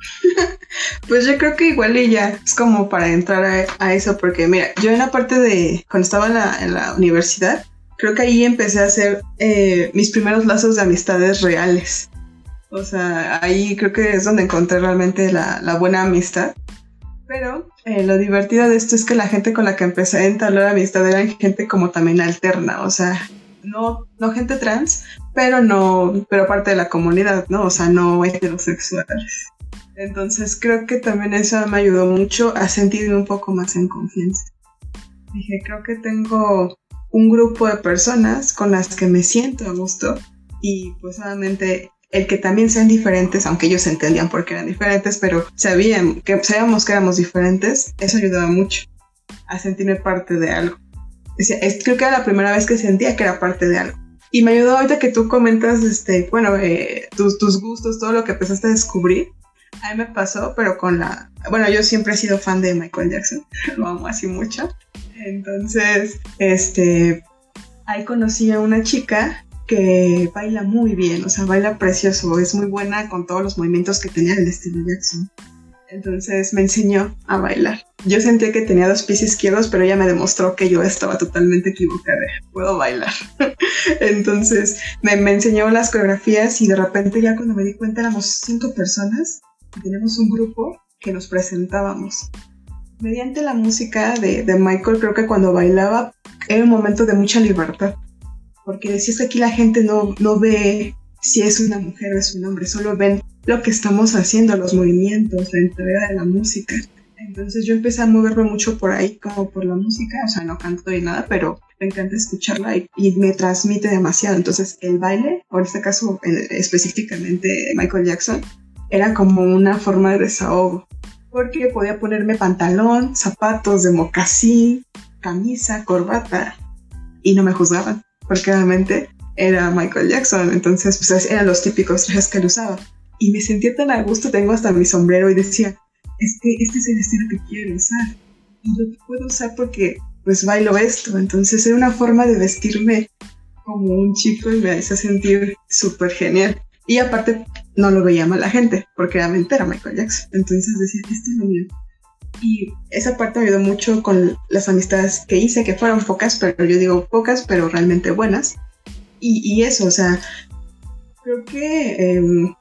S2: Pues yo creo que igual y ya es como para entrar a, eso, porque mira, yo en la parte de cuando estaba en la, universidad, creo que ahí empecé a hacer eh, mis primeros lazos de amistades reales. O sea, ahí creo que es donde encontré realmente la, buena amistad. Pero eh, lo divertido de esto es que la gente con la que empecé a entablar amistad era gente como también alterna, o sea, no, no gente trans, pero no, pero parte de la comunidad, ¿no? O sea, no heterosexuales. Entonces creo que también eso me ayudó mucho a sentirme un poco más en confianza. Dije, creo que tengo un grupo de personas con las que me siento a gusto y pues obviamente el que también sean diferentes, aunque ellos entendían por qué eran diferentes, pero sabían que sabíamos que éramos diferentes, eso ayudaba mucho a sentirme parte de algo. creo que era la primera vez que sentía que era parte de algo. Y me ayudó ahorita que tú comentas, este, bueno, eh, tus, tus gustos, todo lo que empezaste a descubrir. A mí me pasó, pero con la... Bueno, yo siempre he sido fan de Michael Jackson, lo amo así mucho. Entonces, este, ahí conocí a una chica que baila muy bien, o sea, baila precioso, es muy buena con todos los movimientos que tenía el estilo Jackson. Entonces me enseñó a bailar. Yo sentía que tenía dos pies izquierdos, pero ella me demostró que yo estaba totalmente equivocada. Puedo bailar. Entonces me, me, enseñó las coreografías y de repente ya cuando me di cuenta éramos cinco personas tenemos un grupo que nos presentábamos. Mediante la música de, de Michael, creo que cuando bailaba era un momento de mucha libertad. Porque decías que aquí la gente no, no ve si es una mujer o es un hombre, solo ven lo que estamos haciendo, los movimientos, la entrega de la música. Entonces yo empecé a moverme mucho por ahí, como por la música, o sea, no canto ni nada, pero me encanta escucharla y, me transmite demasiado. Entonces el baile, o en este caso específicamente Michael Jackson, era como una forma de desahogo, porque podía ponerme pantalón, zapatos de mocasín, camisa, corbata, y no me juzgaban, porque realmente era Michael Jackson, entonces pues eran los típicos trajes que él usaba y me sentía tan a gusto, tengo hasta mi sombrero y decía, este, este es el estilo que quiero usar y lo puedo usar porque pues bailo esto, entonces era una forma de vestirme como un chico y me hacía sentir súper genial. Y aparte no lo veía mal la gente, porque realmente era Michael Jackson. Entonces decía, esto es lo mío. Y esa parte me ayudó mucho con las amistades que hice, que fueron pocas, pero yo digo pocas, pero realmente buenas. Y, y eso, o sea, creo que em,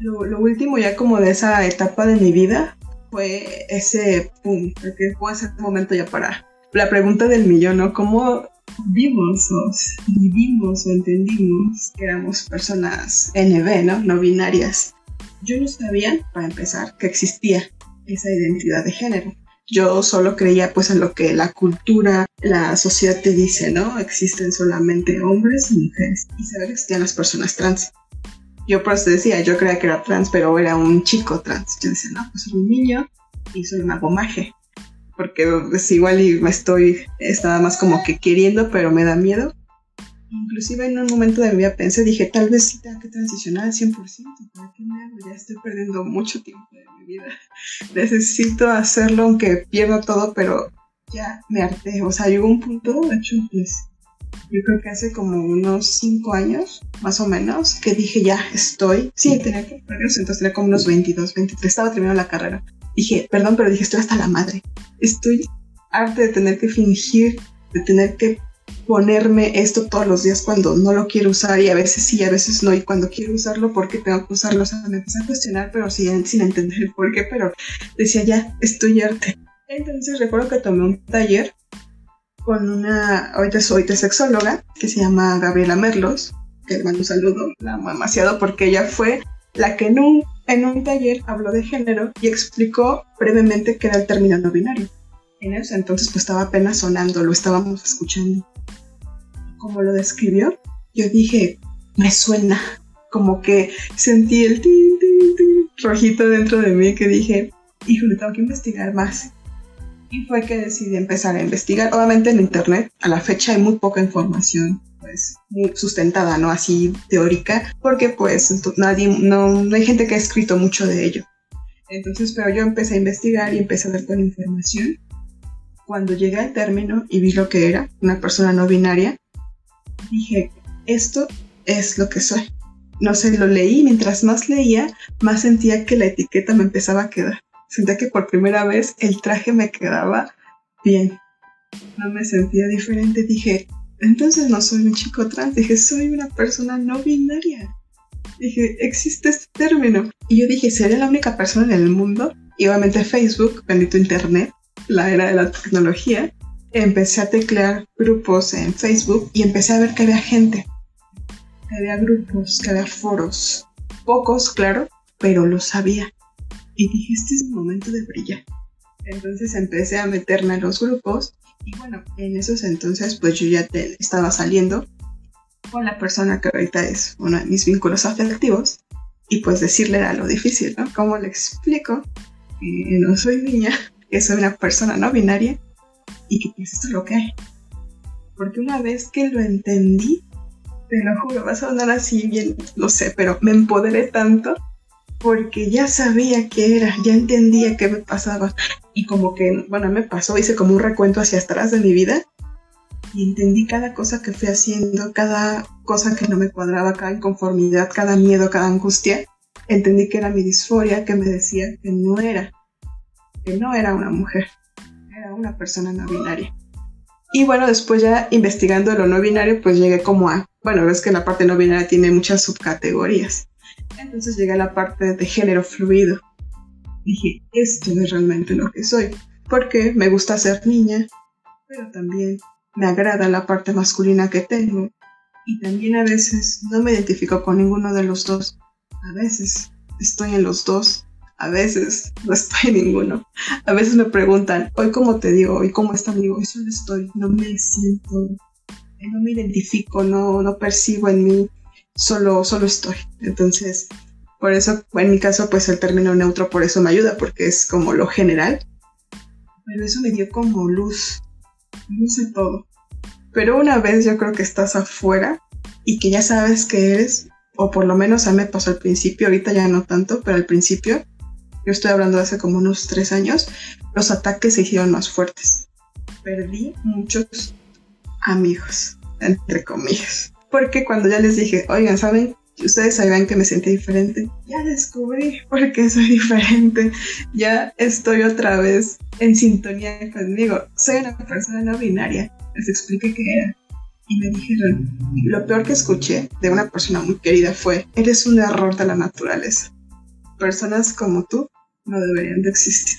S2: lo, último ya como de esa etapa de mi vida fue ese, pum, que fue ese momento ya para la pregunta del millón, ¿no? ¿Cómo vimos o vivimos o entendimos que éramos personas NB, ¿no? No binarias. Yo no sabía, para empezar, que existía esa identidad de género. Yo solo creía pues en lo que la cultura, la sociedad te dice, ¿no? Existen solamente hombres y mujeres y saber que existían las personas trans yo por eso decía, yo creía que era trans, pero era un chico trans. Yo decía, no, pues soy un niño y soy una gomaje. Porque es igual y me estoy, estaba más como que queriendo, pero me da miedo. Inclusive en un momento de mi vida pensé, dije, tal vez sí tenga que transicionar al 100%. ¿Para qué me hago? Ya estoy perdiendo mucho tiempo de mi vida. Necesito hacerlo aunque pierdo todo, pero ya me harté. O sea, llegó un punto, de hecho, pues yo creo que hace como unos cinco años, más o menos, que dije, ya estoy. Sí, tenía que entonces tenía como unos 22, 23, estaba terminando la carrera. Dije, perdón, pero dije, estoy hasta la madre. Estoy harta de tener que fingir, de tener que ponerme esto todos los días cuando no lo quiero usar y a veces sí, a veces no. Y cuando quiero usarlo, ¿por qué tengo que usarlo? O sea, me empecé a cuestionar, pero sin, sin entender el por qué, pero decía, ya, estoy harta. Entonces recuerdo que tomé un taller con una, ahorita soy sexóloga, que se llama Gabriela Merlos, que le mando un saludo, la amo demasiado porque ella fue la que un, en un taller habló de género y explicó brevemente qué era el término no binario. En ese entonces pues estaba apenas sonando, lo estábamos escuchando. Como lo describió, yo dije, me suena, como que sentí el tin, tin, tin, rojito dentro de mí que dije, híjole, tengo que investigar más. Y fue que decidí empezar a investigar. Obviamente en Internet a la fecha hay muy poca información pues muy sustentada, ¿no? Así teórica, porque pues nadie, no, hay gente que ha escrito mucho de ello. Entonces, pero yo empecé a investigar y empecé a ver toda la información. Cuando llegué al término y vi lo que era una persona no binaria, dije, esto es lo que soy. No sé, lo leí, mientras más leía, más sentía que la etiqueta me empezaba a quedar sentía que por primera vez el traje me quedaba bien. No me sentía diferente. Dije, entonces no soy un chico trans. Dije, soy una persona no binaria. Dije, existe este término. Y yo dije, ¿seré la única persona en el mundo? Y obviamente Facebook, bendito Internet, la era de la tecnología, empecé a teclear grupos en Facebook y empecé a ver que había gente, que había grupos, que había foros. Pocos, claro, pero lo sabía y dije, este es el momento de brillar. Entonces empecé a meterme en los grupos Y bueno, en esos entonces pues yo ya te, estaba saliendo con la persona que ahorita es uno de mis vínculos afectivos y pues decirle era lo difícil, ¿no? ¿Cómo le explico que no soy niña, que soy una persona no binaria y que pues esto es lo que hay? Porque una vez que lo entendí, te lo juro, vas a andar así bien, lo sé, pero me empoderé tanto porque ya sabía qué era, ya entendía qué me pasaba. Y como que, bueno, me pasó, hice como un recuento hacia atrás de mi vida y entendí cada cosa que fui haciendo, cada cosa que no me cuadraba, cada inconformidad, cada miedo, cada angustia. Entendí que era mi disforia que me decía que no era, que no era una mujer, era una persona no binaria. Y bueno, después ya investigando lo no binario, pues llegué como a, bueno, ves que la parte no binaria tiene muchas subcategorías. Entonces llegué a la parte de género fluido. Dije, esto es realmente lo que soy, porque me gusta ser niña, pero también me agrada la parte masculina que tengo y también a veces no me identifico con ninguno de los dos. A veces estoy en los dos, a veces no estoy en ninguno. A veces me preguntan, hoy cómo te digo, hoy cómo está, amigo, hoy solo estoy, no me siento, no me identifico, no, no percibo en mí, solo, solo estoy. Entonces, por eso, en mi caso, pues el término neutro por eso me ayuda, porque es como lo general. Pero eso me dio como luz, luz a todo. Pero una vez yo creo que estás afuera y que ya sabes que eres, o por lo menos a mí me pasó al principio, ahorita ya no tanto, pero al principio, yo estoy hablando de hace como unos tres años, los ataques se hicieron más fuertes. Perdí muchos amigos, entre comillas. Porque cuando ya les dije, oigan, ¿saben? Ustedes sabían que me sentí diferente. Ya descubrí por qué soy diferente. Ya estoy otra vez en sintonía conmigo. Soy una persona no binaria les expliqué qué era. Y me dijeron, lo peor que escuché de una persona muy querida fue, eres un error de la naturaleza. Personas como tú no deberían de existir.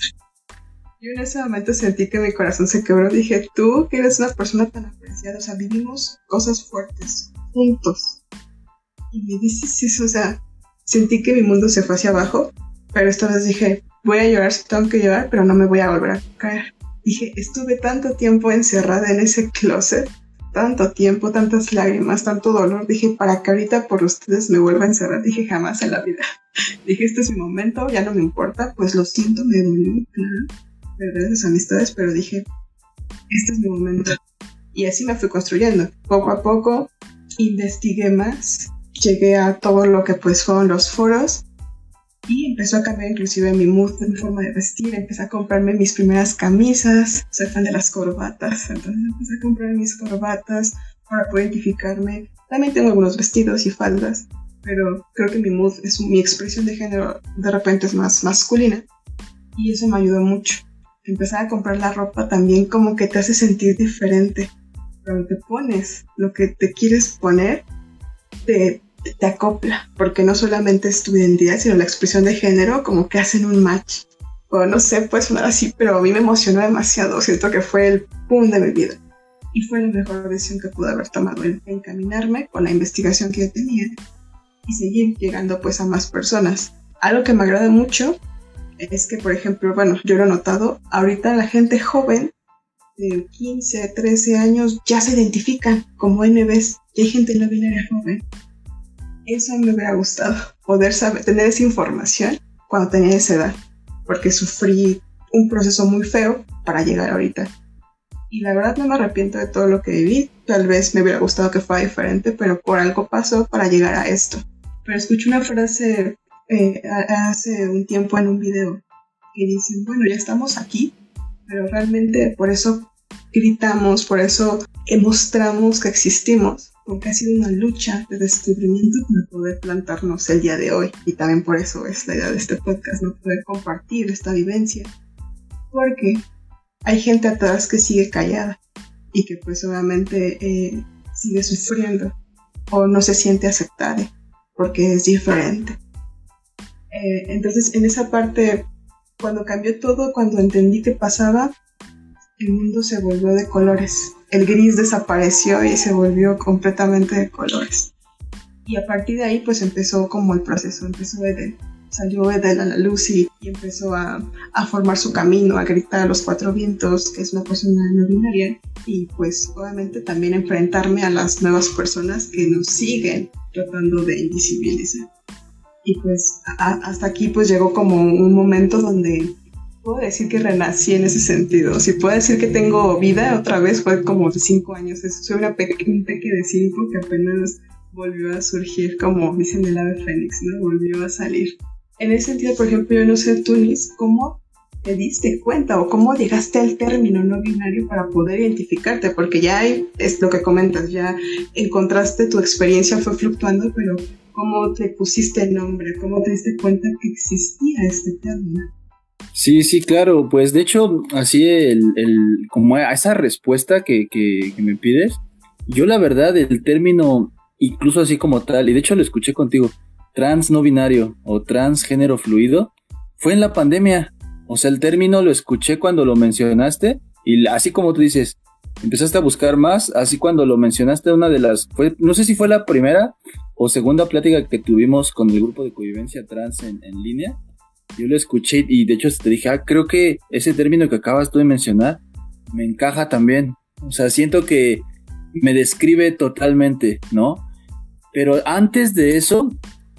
S2: Y en ese momento sentí que mi corazón se quebró. Dije, tú que eres una persona tan apreciada, o sea, vivimos cosas fuertes, juntos. Y me dices eso, o sea, sentí que mi mundo se fue hacia abajo, pero esta vez dije, voy a llorar si tengo que llorar, pero no me voy a volver a caer. Dije, estuve tanto tiempo encerrada en ese closet, tanto tiempo, tantas lágrimas, tanto dolor. Dije, para que ahorita por ustedes me vuelva a encerrar. Dije, jamás en la vida. Dije, este es mi momento, ya no me importa. Pues lo siento, me dolió, claro. Perder esas amistades, pero dije, este es mi momento. Y así me fui construyendo. Poco a poco investigué más. Llegué a todo lo que pues fueron los foros y empezó a cambiar inclusive mi mood, mi forma de vestir, empecé a comprarme mis primeras camisas, soy fan de las corbatas, entonces empecé a comprar mis corbatas para poder identificarme. También tengo algunos vestidos y faldas, pero creo que mi mood, es mi expresión de género de repente es más masculina y eso me ayudó mucho. Empezar a comprar la ropa también como que te hace sentir diferente. Cuando te pones lo que te quieres poner, te, te acopla, porque no solamente es tu identidad, sino la expresión de género, como que hacen un match. O no sé, pues sonar así, pero a mí me emocionó demasiado. Siento que fue el boom de mi vida. Y fue la mejor decisión que pude haber tomado, en encaminarme con la investigación que yo tenía y seguir llegando pues a más personas. Algo que me agrada mucho es que, por ejemplo, bueno, yo lo he notado, ahorita la gente joven de 15, 13 años ya se identifican como NBs y hay gente no binaria joven eso me hubiera gustado, poder saber, tener esa información cuando tenía esa edad, porque sufrí un proceso muy feo para llegar ahorita. Y la verdad no me arrepiento de todo lo que viví, tal vez me hubiera gustado que fuera diferente, pero por algo pasó para llegar a esto. Pero escuché una frase eh, hace un tiempo en un video que dice, bueno, ya estamos aquí, pero realmente por eso gritamos, por eso mostramos que existimos, porque ha sido una lucha de descubrimiento para poder plantarnos el día de hoy. Y también por eso es la idea de este podcast, no poder compartir esta vivencia. Porque hay gente atrás que sigue callada y que pues obviamente eh, sigue sufriendo o no se siente aceptada porque es diferente. Eh, entonces en esa parte, cuando cambió todo, cuando entendí qué pasaba, el mundo se volvió de colores el gris desapareció y se volvió completamente de colores. Y a partir de ahí pues empezó como el proceso, empezó de salió Edel a la luz y, empezó a, a, formar su camino, a gritar a los cuatro vientos, que es una persona no binaria, y pues obviamente también enfrentarme a las nuevas personas que nos siguen tratando de invisibilizar. Y pues hasta aquí pues llegó como un momento donde puedo decir que renací en ese sentido. Si puedo decir que tengo vida otra vez, fue como de cinco años. Soy una un peque de cinco que apenas volvió a surgir, como dicen el ave fénix, ¿no? Volvió a salir. En ese sentido, por ejemplo, yo no sé, Tunis, ¿cómo te diste cuenta o cómo llegaste al término no binario para poder identificarte? Porque ya hay, es lo que comentas, ya encontraste tu experiencia, fue fluctuando, pero ¿cómo te pusiste el nombre? ¿Cómo te diste cuenta que existía este término?
S1: Sí, sí, claro, pues de hecho, así el, el como a esa respuesta que, que, que me pides, yo la verdad, el término, incluso así como tal, y de hecho lo escuché contigo, trans no binario o transgénero fluido, fue en la pandemia. O sea, el término lo escuché cuando lo mencionaste y así como tú dices, empezaste a buscar más, así cuando lo mencionaste una de las, fue, no sé si fue la primera o segunda plática que tuvimos con el grupo de convivencia trans en, en línea, yo lo escuché y de hecho te dije, ah, creo que ese término que acabas tú de mencionar me encaja también. O sea, siento que me describe totalmente, ¿no? Pero antes de eso,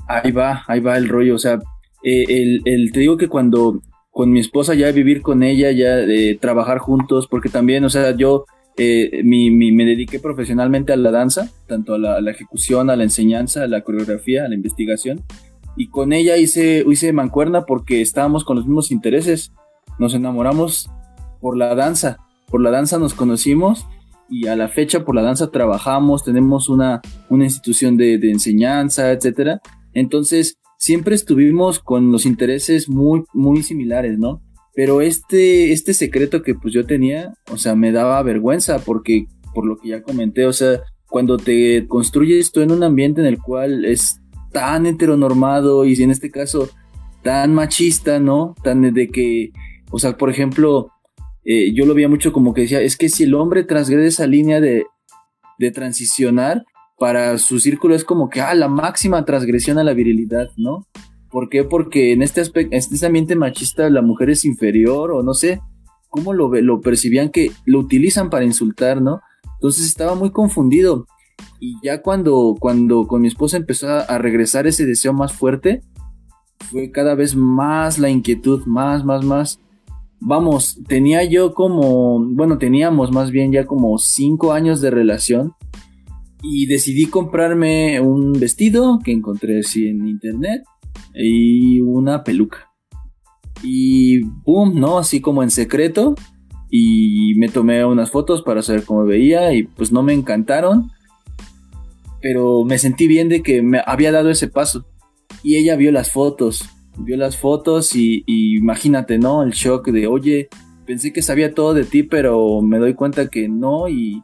S1: ahí va, ahí va el rollo. O sea, eh, el, el, te digo que cuando con mi esposa ya vivir con ella, ya de trabajar juntos, porque también, o sea, yo eh, me dediqué profesionalmente a la danza, tanto a la, ejecución, a la enseñanza, a la coreografía, a la investigación. Y con ella hice, hice mancuerna porque estábamos con los mismos intereses. Nos enamoramos por la danza. Por la danza nos conocimos y a la fecha por la danza trabajamos, tenemos una, una institución de, de enseñanza, etcétera. Entonces, siempre estuvimos con los intereses muy, muy similares, ¿no? Pero este, este secreto que pues yo tenía, o sea, me daba vergüenza porque, por lo que ya comenté, o sea, cuando te construyes tú en un ambiente en el cual es tan heteronormado y en este caso tan machista, ¿no? Tan de que, o sea, por ejemplo, eh, yo lo veía mucho como que decía, es que si el hombre transgrede esa línea de, de transicionar, para su círculo es como que, ah, la máxima transgresión a la virilidad, ¿no? ¿Por qué? Porque en este aspecto, en este ambiente machista la mujer es inferior o no sé, cómo lo, lo percibían que lo utilizan para insultar, ¿no? Entonces estaba muy confundido. Y ya cuando, cuando con mi esposa empezó a regresar ese deseo más fuerte, fue cada vez más la inquietud, más, más, más. Vamos, tenía yo como, bueno, teníamos más bien ya como cinco años de relación y decidí comprarme un vestido que encontré así en internet y una peluca. Y boom, ¿no? Así como en secreto. Y me tomé unas fotos para saber cómo veía y pues no me encantaron. Pero me sentí bien de que me había dado ese paso. Y ella vio las fotos. Vio las fotos y, imagínate, ¿no? El shock de, oye, pensé que sabía todo de ti, pero me doy cuenta que no y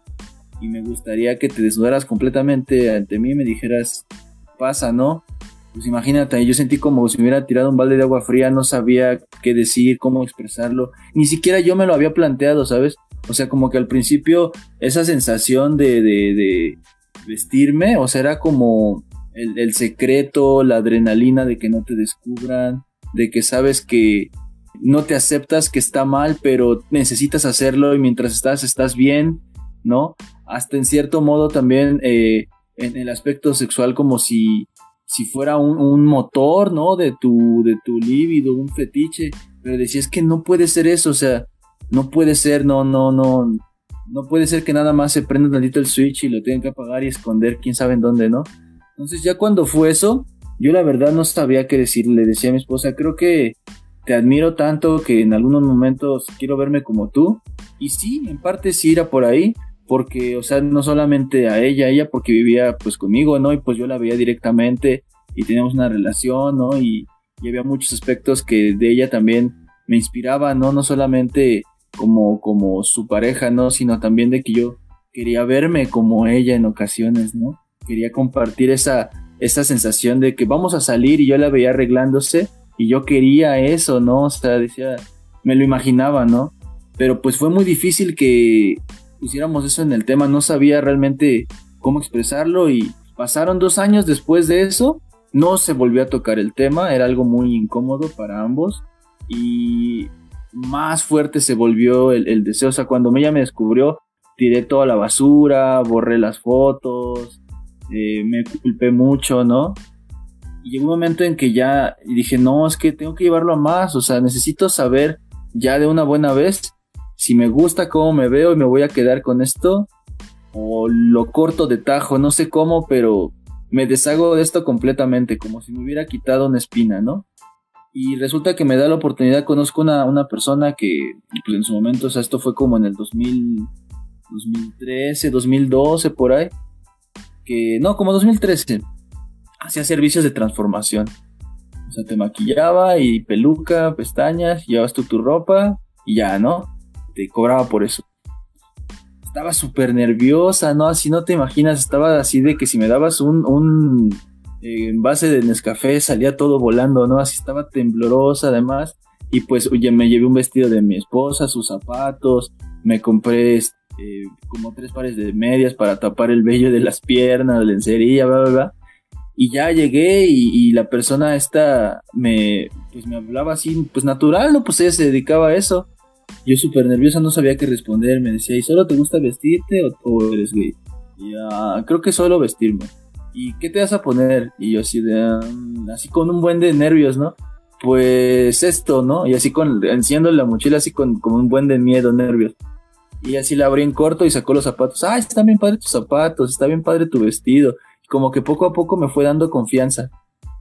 S1: y me gustaría que te desnudaras completamente ante mí y me dijeras, pasa, ¿no? Pues imagínate, yo sentí como si me hubiera tirado un balde de agua fría, no sabía qué decir, cómo expresarlo, ni siquiera yo me lo había planteado, ¿sabes? O sea, como que al principio esa sensación de vestirme, o sea, era como el, el secreto, la adrenalina de que no te descubran, de que sabes que no te aceptas que está mal, pero necesitas hacerlo y mientras estás, estás bien, ¿no? hasta en cierto modo también eh, en el aspecto sexual como si, si fuera un, motor, ¿no? De tu, de tu líbido, un fetiche, pero decías que no puede ser eso, o sea, no puede ser, no, no, no, no puede ser que nada más se prenda tantito el switch y lo tengan que apagar y esconder quién sabe en dónde, ¿no? Entonces ya cuando fue eso, yo la verdad no sabía qué decirle, decía a mi esposa, creo que te admiro tanto que en algunos momentos quiero verme como tú. Y sí, en parte sí era por ahí, porque, o sea, no solamente a ella, ella porque vivía pues conmigo, ¿no? Y pues yo la veía directamente y teníamos una relación, ¿no? Y, había muchos aspectos que de ella también me inspiraban, ¿no? No solamente como, como su pareja, ¿no? Sino también de que yo quería verme como ella en ocasiones, ¿no? Quería compartir esa, esa sensación de que vamos a salir y yo la veía arreglándose y yo quería eso, ¿no? O sea, decía, me lo imaginaba, ¿no? Pero pues fue muy difícil que, pusiéramos eso en el tema, no sabía realmente cómo expresarlo y pasaron dos años después de eso, no se volvió a tocar el tema, era algo muy incómodo para ambos y más fuerte se volvió el, deseo, o sea, cuando ella me descubrió, tiré toda la basura, borré las fotos, eh, me culpé mucho, ¿no? Y llegó un momento en que ya dije, no, es que tengo que llevarlo a más, o sea, necesito saber ya de una buena vez si me gusta cómo me veo y me voy a quedar con esto, o lo corto de tajo, no sé cómo, pero me deshago de esto completamente, como si me hubiera quitado una espina, ¿no? Y resulta que me da la oportunidad, conozco una, una persona que pues en su momento, o sea, esto fue como en el 2000, 2013, 2012, por ahí, que no, como 2013, hacía servicios de transformación. O sea, te maquillaba y peluca, pestañas, llevabas tú tu ropa y ya, ¿no? Te cobraba por eso estaba súper nerviosa, ¿no? Así no te imaginas, estaba así de que si me dabas un, un eh, envase de Nescafé salía todo volando, ¿no? Así estaba temblorosa además. Y pues oye, me llevé un vestido de mi esposa, sus zapatos, me compré este, como tres pares de medias para tapar el vello de las piernas, lencería, bla, bla, bla. Y ya llegué y, y, la persona esta me, pues me hablaba así, pues natural, ¿no? Pues ella se dedicaba a eso. Yo súper nerviosa, no sabía qué responder. Me decía, ¿y solo te gusta vestirte o, eres gay? Y ah, creo que solo vestirme. ¿Y qué te vas a poner? Y yo así de, mm, así con un buen de nervios, ¿no? Pues esto, ¿no? Y así con, enciendo la mochila así con como un buen de miedo, nervios. Y así la abrí en corto y sacó los zapatos. ¡Ay, está bien padre tus zapatos! Está bien padre tu vestido. como que poco a poco me fue dando confianza.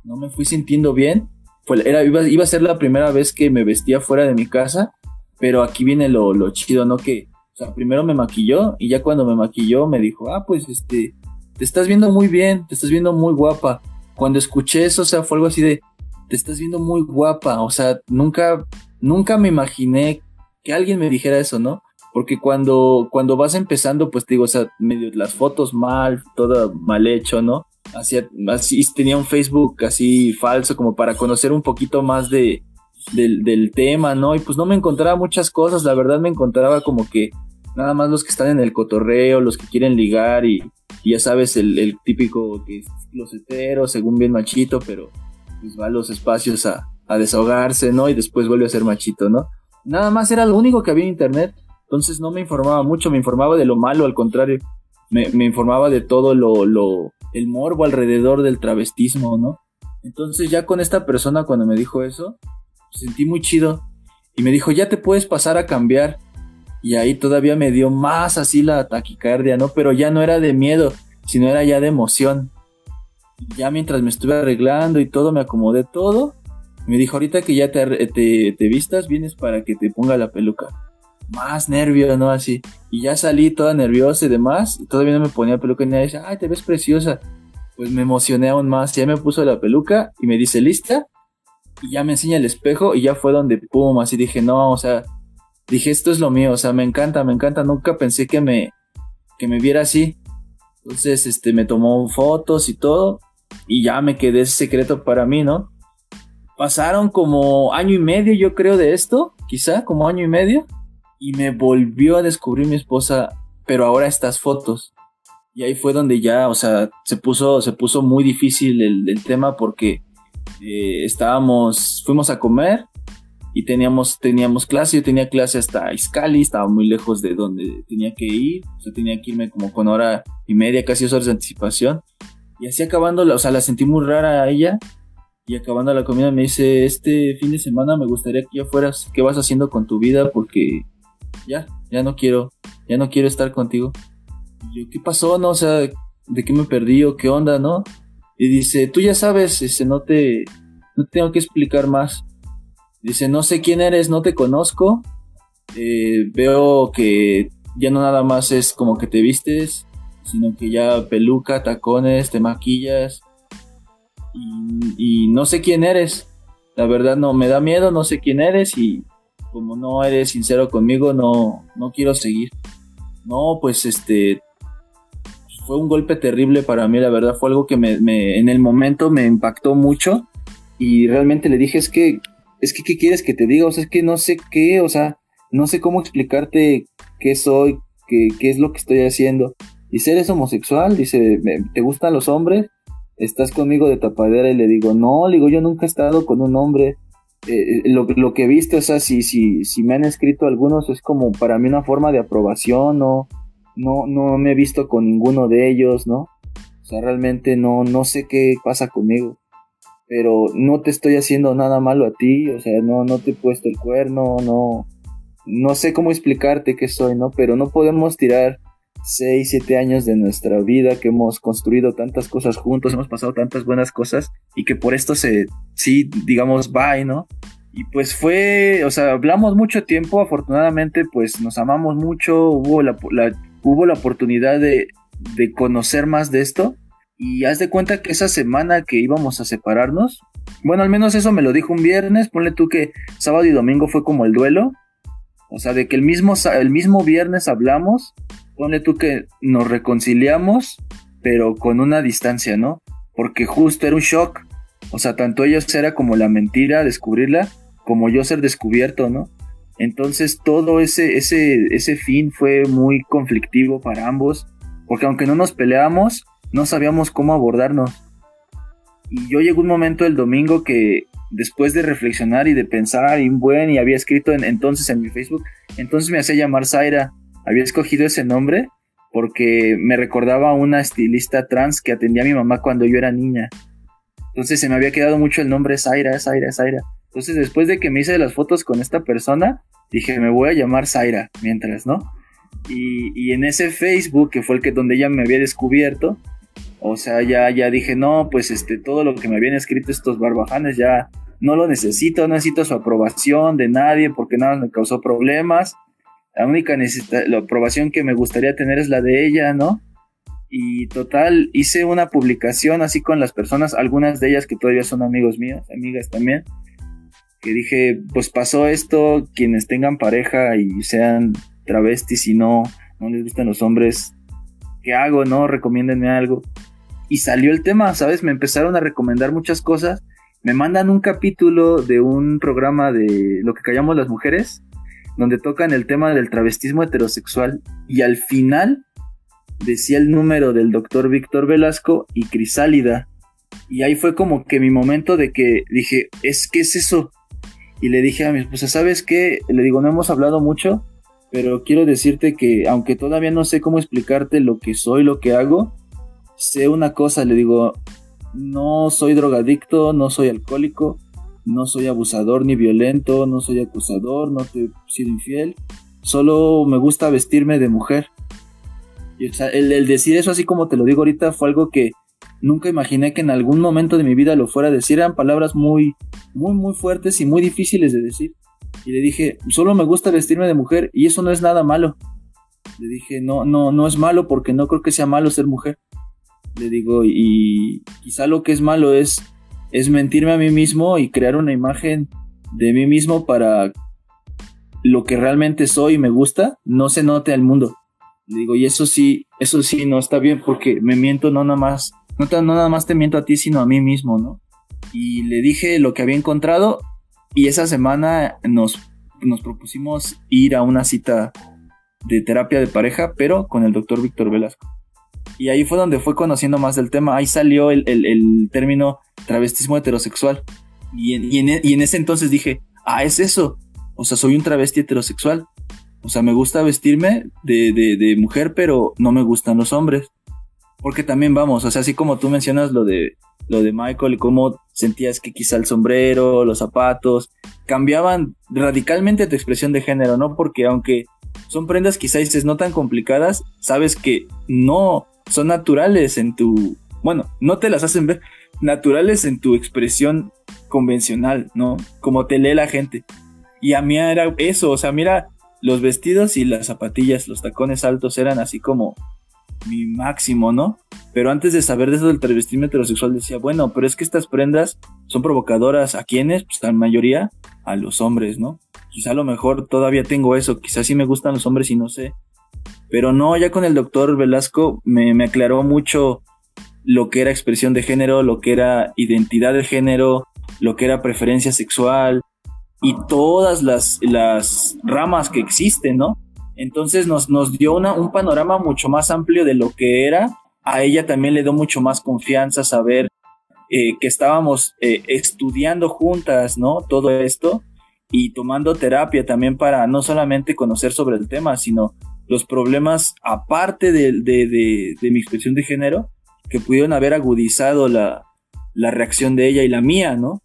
S1: No me fui sintiendo bien. Fue, era, iba, iba a ser la primera vez que me vestía fuera de mi casa pero aquí viene lo, lo chido, ¿no? Que, o sea, primero me maquilló y ya cuando me maquilló me dijo, ah, pues este, te estás viendo muy bien, te estás viendo muy guapa. Cuando escuché eso, o sea, fue algo así de, te estás viendo muy guapa. O sea, nunca, nunca me imaginé que alguien me dijera eso, ¿no? Porque cuando, cuando vas empezando, pues te digo, o sea, medio las fotos mal, todo mal hecho, ¿no? Hacía, así tenía un Facebook así falso como para conocer un poquito más de, del, tema, ¿no? Y pues no me encontraba muchas cosas, la verdad me encontraba como que nada más los que están en el cotorreo, los que quieren ligar y, ya sabes, el, típico que es closetero, según bien machito, pero pues va a los espacios a, desahogarse, ¿no? Y después vuelve a ser machito, ¿no? Nada más era lo único que había en internet, entonces no me informaba mucho, me informaba de lo malo, al contrario, me, me informaba de todo lo, lo, el morbo alrededor del travestismo, ¿no? Entonces ya con esta persona cuando me dijo eso, sentí muy chido. Y me dijo, ya te puedes pasar a cambiar. Y ahí todavía me dio más así la taquicardia, ¿no? Pero ya no era de miedo, sino era ya de emoción. Ya mientras me estuve arreglando y todo, me acomodé todo. Me dijo, ahorita que ya te, te, vistas, vienes para que te ponga la peluca. Más nervio, ¿no? Así. Y ya salí toda nerviosa y demás. Y todavía no me ponía peluca y nadie dice, ay, te ves preciosa. Pues me emocioné aún más. Ya me puso la peluca y me dice, ¿lista? y ya me enseña el espejo y ya fue donde, pum, así dije, no, o sea, dije, esto es lo mío, o sea, me encanta, me encanta, nunca pensé que me, que me viera así. Entonces, este, me tomó fotos y todo y ya me quedé secreto para mí, ¿no? Pasaron como año y medio, yo creo, de esto, quizá, como año y medio, y me volvió a descubrir mi esposa, pero ahora estas fotos. Y ahí fue donde ya, o sea, se puso, se puso muy difícil el, el tema porque eh, estábamos, fuimos a comer y teníamos, teníamos clase, yo tenía clase hasta Iscali, estaba muy lejos de donde tenía que ir, o sea, tenía que irme como con hora y media, casi dos horas de anticipación. Y así acabando, o sea, la sentí muy rara a ella. Y acabando la comida me dice, este fin de semana me gustaría que ya fueras, ¿qué vas haciendo con tu vida? Porque ya, ya no quiero, ya no quiero estar contigo. Y yo, ¿qué pasó? No, o sea, ¿de qué me perdí o qué onda, no? Y dice, tú ya sabes, dice, no te, no tengo que explicar más. Dice, no sé quién eres, no te conozco. Eh, veo que ya no nada más es como que te vistes, sino que ya peluca, tacones, te maquillas. Y, no sé quién eres. La verdad no me da miedo, no sé quién eres y como no eres sincero conmigo, no, no quiero seguir. No, pues este, fue un golpe terrible para mí, la verdad, fue algo que me, en el momento me impactó mucho y realmente le dije, es que, es que, ¿qué quieres que te diga? O sea, es que no sé qué, o sea, no sé cómo explicarte qué soy, qué, qué es lo que estoy haciendo. Dice, ¿eres homosexual? Dice, ¿te gustan los hombres? ¿estás conmigo de tapadera? Y le digo, no, le digo, yo nunca he estado con un hombre. Eh, eh, lo, lo, que viste, o sea, si, si, si me han escrito algunos, es como para mí una forma de aprobación, no, no, no me he visto con ninguno de ellos, ¿no? O sea, realmente no, no sé qué pasa conmigo. Pero no te estoy haciendo nada malo a ti, o sea, no, no te he puesto el cuerno, no, no sé cómo explicarte qué soy, ¿no? Pero no podemos tirar 6, 7 años de nuestra vida, que hemos construido tantas cosas juntos, hemos pasado tantas buenas cosas y que por esto se, sí, digamos, bye, ¿no? Y pues fue, o sea, hablamos mucho tiempo, afortunadamente pues nos amamos mucho, hubo la, hubo la oportunidad de, de conocer más de esto y haz de cuenta que esa semana que íbamos a separarnos, bueno, al menos eso me lo dijo un viernes, ponle tú que sábado y domingo fue como el duelo, o sea, de que el mismo, el mismo viernes hablamos Pone tú que nos reconciliamos, pero con una distancia, ¿no? Porque justo era un shock. O sea, tanto ellos era como la mentira, descubrirla, como yo ser descubierto, ¿no? Entonces todo ese, ese, ese fin fue muy conflictivo para ambos, porque aunque no nos peleábamos, no sabíamos cómo abordarnos. Y yo llegó un momento el domingo que después de reflexionar y de pensar y buen y había escrito entonces en mi Facebook, entonces me hacía llamar Zaira había escogido ese nombre porque me recordaba a una estilista trans que atendía a mi mamá cuando yo era niña. Entonces se me había quedado mucho el nombre Zaira, Zaira, Zaira. Entonces después de que me hice las fotos con esta persona, dije, me voy a llamar Zaira mientras, ¿no? Y, en ese Facebook, que fue el que donde ella me había descubierto, o sea, ya, ya dije, no, pues este, todo lo que me habían escrito estos barbajanes ya no lo necesito, no necesito su aprobación de nadie porque nada me causó problemas. La única la aprobación que me gustaría tener es la de ella, ¿no? Y total, hice una publicación así con las personas, algunas de ellas que todavía son amigos míos, amigas también, que dije, pues pasó esto, quienes tengan pareja y sean travestis y no, no les gustan los hombres, ¿qué hago, no? Recomiéndenme algo. Y salió el tema, ¿sabes? Me empezaron a recomendar muchas cosas. Me mandan un capítulo de un programa de lo que callamos las mujeres, donde tocan el tema del travestismo heterosexual y al final decía el número del doctor Víctor Velasco y Crisálida. Y ahí fue como que mi momento de que dije, es que es eso. Y le dije a mi esposa, ¿sabes qué? Le digo, no hemos hablado mucho, pero quiero decirte que aunque todavía no sé cómo explicarte lo que soy, lo que hago, sé una cosa, le digo, no soy drogadicto, no soy alcohólico, no soy abusador ni violento, no soy acusador, no te he sido infiel, solo me gusta vestirme de mujer. Y, el, decir eso así como te lo digo ahorita fue algo que nunca imaginé que en algún momento de mi vida lo fuera a decir, eran palabras muy, muy, muy fuertes y muy difíciles de decir. Y le dije, solo me gusta vestirme de mujer y eso no es nada malo. Le dije, no, no, no es malo porque no creo que sea malo ser mujer. Le digo, y quizá lo que es malo es es mentirme a mí mismo y crear una imagen de mí mismo para lo que realmente soy y me gusta, no se note al mundo. digo, y eso sí, eso sí no está bien porque me miento no nada más, no, no nada más te miento a ti, sino a mí mismo, ¿no? Y le dije lo que había encontrado y esa semana nos, nos propusimos ir a una cita de terapia de pareja, pero con el doctor Víctor Velasco. Y ahí fue donde fue conociendo más del tema. Ahí salió el, término travestismo heterosexual. Y en, y en, ese entonces dije, ah, es eso. O sea, soy un travesti heterosexual. O sea, me gusta vestirme de, de, de, mujer, pero no me gustan los hombres. Porque también vamos, o sea, así como tú mencionas lo de, lo de Michael y cómo sentías que quizá el sombrero, los zapatos, cambiaban radicalmente tu expresión de género, ¿no? Porque aunque son prendas quizás dices no tan complicadas, sabes que no son naturales en tu, bueno, no te las hacen ver, naturales en tu expresión convencional, ¿no? Como te lee la gente. Y a mí era eso, o sea, mira, los vestidos y las zapatillas, los tacones altos eran así como mi máximo, ¿no? Pero antes de saber de eso del travestismo heterosexual decía, bueno, pero es que estas prendas son provocadoras a quienes, pues la mayoría, a los hombres, ¿no? Quizá a lo mejor todavía tengo eso, quizás sí me gustan los hombres y no sé, pero no, ya con el doctor Velasco me, aclaró mucho lo que era expresión de género, lo que era identidad de género, lo que era preferencia sexual y todas las, las ramas que existen, ¿no? Entonces nos, nos dio una, un panorama mucho más amplio de lo que era a ella también le dio mucho más confianza saber eh, que estábamos eh, estudiando juntas, ¿no? Todo esto y tomando terapia también para no solamente conocer sobre el tema, sino los problemas aparte de, mi expresión de género que pudieron haber agudizado la, la reacción de ella y la mía, ¿no?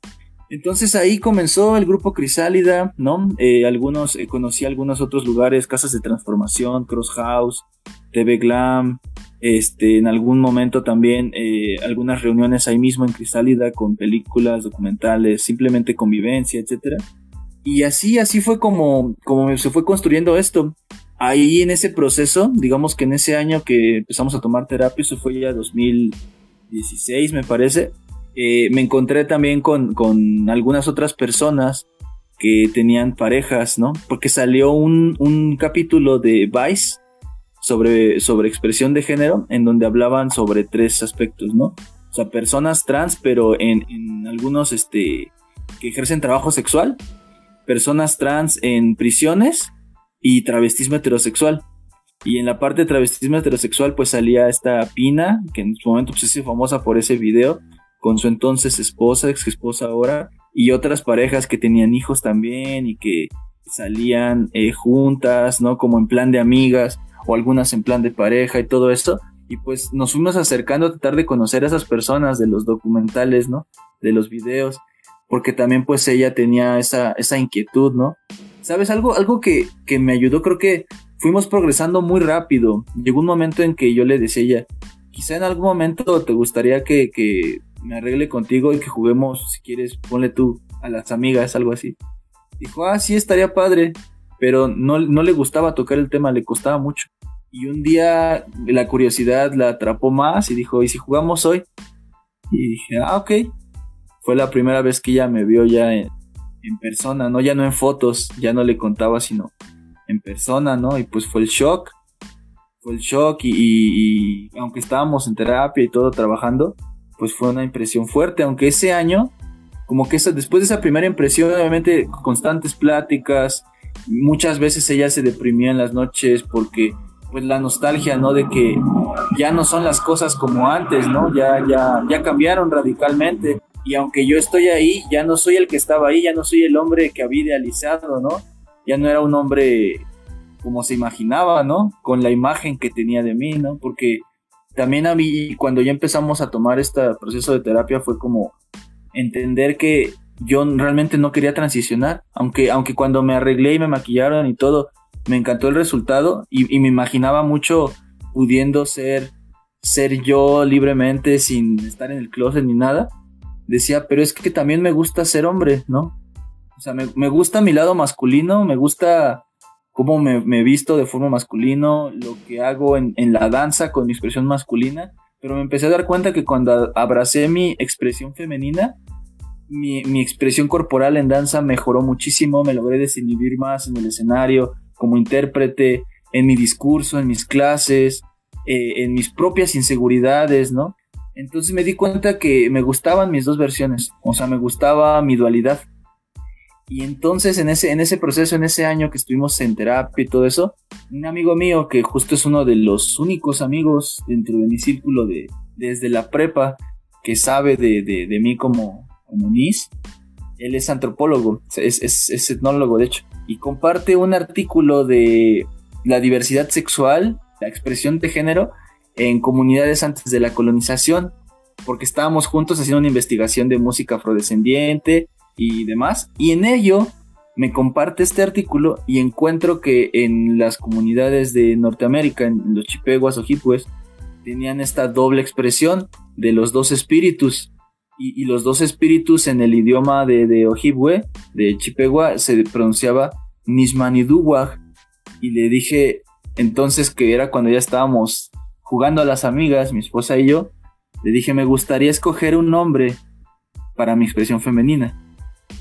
S1: Entonces ahí comenzó el grupo Crisálida, ¿no? Eh, algunos, eh, conocí algunos otros lugares, casas de transformación, Cross House, TV Glam, este, en algún momento también eh, algunas reuniones ahí mismo en Crisálida con películas, documentales, simplemente convivencia, etcétera. Y así, así fue como, como se fue construyendo esto. Ahí en ese proceso, digamos que en ese año que empezamos a tomar terapia, eso fue ya 2016 me parece, eh, me encontré también con, algunas otras personas que tenían parejas, ¿no? Porque salió un, capítulo de Vice sobre, sobre expresión de género en donde hablaban sobre tres aspectos, ¿no? O sea, personas trans, pero en, en algunos este, que ejercen trabajo sexual, personas trans en prisiones y travestismo heterosexual. Y en la parte de travestismo heterosexual, pues salía esta Pina, que en su momento pues, es famosa por ese video, con su entonces esposa, ex esposa ahora, y otras parejas que tenían hijos también y que salían eh, juntas, ¿no? Como en plan de amigas o algunas en plan de pareja y todo esto. Y pues nos fuimos acercando a tratar de conocer a esas personas de los documentales, ¿no? De los videos, porque también pues ella tenía esa, esa inquietud, ¿no? ¿Sabes? Algo, algo que, que me ayudó, creo que fuimos progresando muy rápido. Llegó un momento en que yo le decía a ella, quizá en algún momento te gustaría que, que me arregle contigo y que juguemos, si quieres, ponle tú a las amigas, algo así. Dijo, ah, sí, estaría padre, pero no, no le gustaba tocar el tema, le costaba mucho. Y un día la curiosidad la atrapó más y dijo, ¿y si jugamos hoy? Y dije, ah, ok. Fue la primera vez que ella me vio ya en, persona, ¿no? Ya no en fotos, ya no le contaba, sino en persona, ¿no? Y pues fue el shock. Fue el shock y aunque estábamos en terapia y todo trabajando, pues fue una impresión fuerte, aunque ese año, como que después de esa primera impresión, obviamente constantes pláticas, muchas veces ella se deprimía en las noches porque pues la nostalgia, ¿no? De que ya no son las cosas como antes, ¿no? Ya, ya, ya cambiaron radicalmente. Y aunque yo estoy ahí, ya no soy el que estaba ahí, ya no soy el hombre que había idealizado, ¿no? Ya no era un hombre como se imaginaba, ¿no? Con la imagen que tenía de mí, ¿no? Porque también a mí, cuando ya empezamos a tomar este proceso de terapia, fue como entender que yo realmente no quería transicionar, aunque, aunque cuando me arreglé y me maquillaron y todo, me encantó el resultado y, me imaginaba mucho pudiendo ser, ser yo libremente sin estar en el closet ni nada. Decía, pero es que también me gusta ser hombre, ¿no? O sea, me, me gusta mi lado masculino, me gusta cómo me, me, visto de forma masculino, lo que hago en, en, la danza con mi expresión masculina, pero me empecé a dar cuenta que cuando abracé mi expresión femenina, mi, mi expresión corporal en danza mejoró muchísimo, me logré desinhibir más en el escenario, como intérprete, en mi discurso, en mis clases, eh, en mis propias inseguridades, ¿no? Entonces me di cuenta que me gustaban mis dos versiones, o sea, me gustaba mi dualidad. Y entonces en ese, en ese proceso, en ese año que estuvimos en terapia y todo eso, un amigo mío que justo es uno de los únicos amigos dentro de mi círculo de, desde la prepa que sabe de, de, mí como, como Miss, él es antropólogo, es, es, es etnólogo de hecho, y comparte un artículo de la diversidad sexual, la expresión de género en comunidades antes de la colonización, porque estábamos juntos haciendo una investigación de música afrodescendiente y demás. Y en ello me comparte este artículo y encuentro que en las comunidades de Norteamérica, en los chipeguas o tenían esta doble expresión de los dos espíritus. Y, los dos espíritus en el idioma de, de Ojibwe, de Chipegua, se pronunciaba Nismaniduwag. Y le dije entonces que era cuando ya estábamos jugando a las amigas, mi esposa y yo, le dije me gustaría escoger un nombre para mi expresión femenina.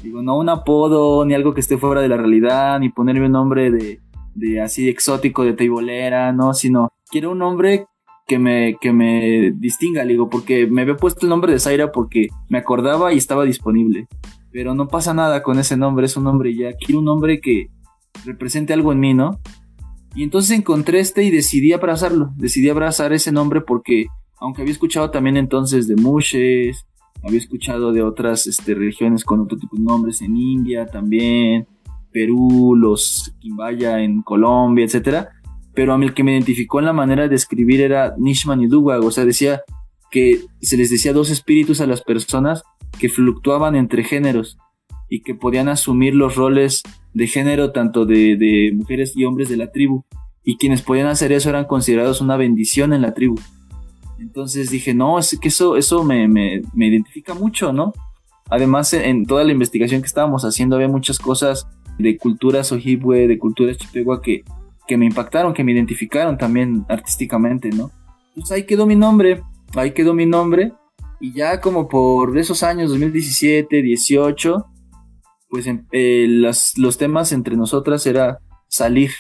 S1: Digo, no un apodo, ni algo que esté fuera de la realidad, ni ponerme un nombre de, de así exótico, de teibolera, no, sino quiero un nombre que me, que me distinga, digo, porque me había puesto el nombre de Zaira porque me acordaba y estaba disponible. Pero no pasa nada con ese nombre, es un nombre ya. Quiero un nombre que represente algo en mí, ¿no? Y entonces encontré este y decidí abrazarlo. Decidí abrazar ese nombre porque aunque había escuchado también entonces de Mushes, había escuchado de otras este, religiones con otro tipo de nombres en India también, Perú, los Quimbaya en Colombia, etcétera. Pero a mí el que me identificó en la manera de escribir era Nishman y Duwag, o sea, decía que se les decía dos espíritus a las personas que fluctuaban entre géneros y que podían asumir los roles de género tanto de, de mujeres y hombres de la tribu. Y quienes podían hacer eso eran considerados una bendición en la tribu. Entonces dije, no, es que eso, eso me, me, me identifica mucho, ¿no? Además, en toda la investigación que estábamos haciendo había muchas cosas de culturas ojibwe, de culturas chipegua que, que me impactaron, que me identificaron también artísticamente, ¿no? Pues ahí quedó mi nombre, ahí quedó mi nombre. Y ya como por esos años, 2017, 18, pues em, eh, los temas entre nosotras era salir.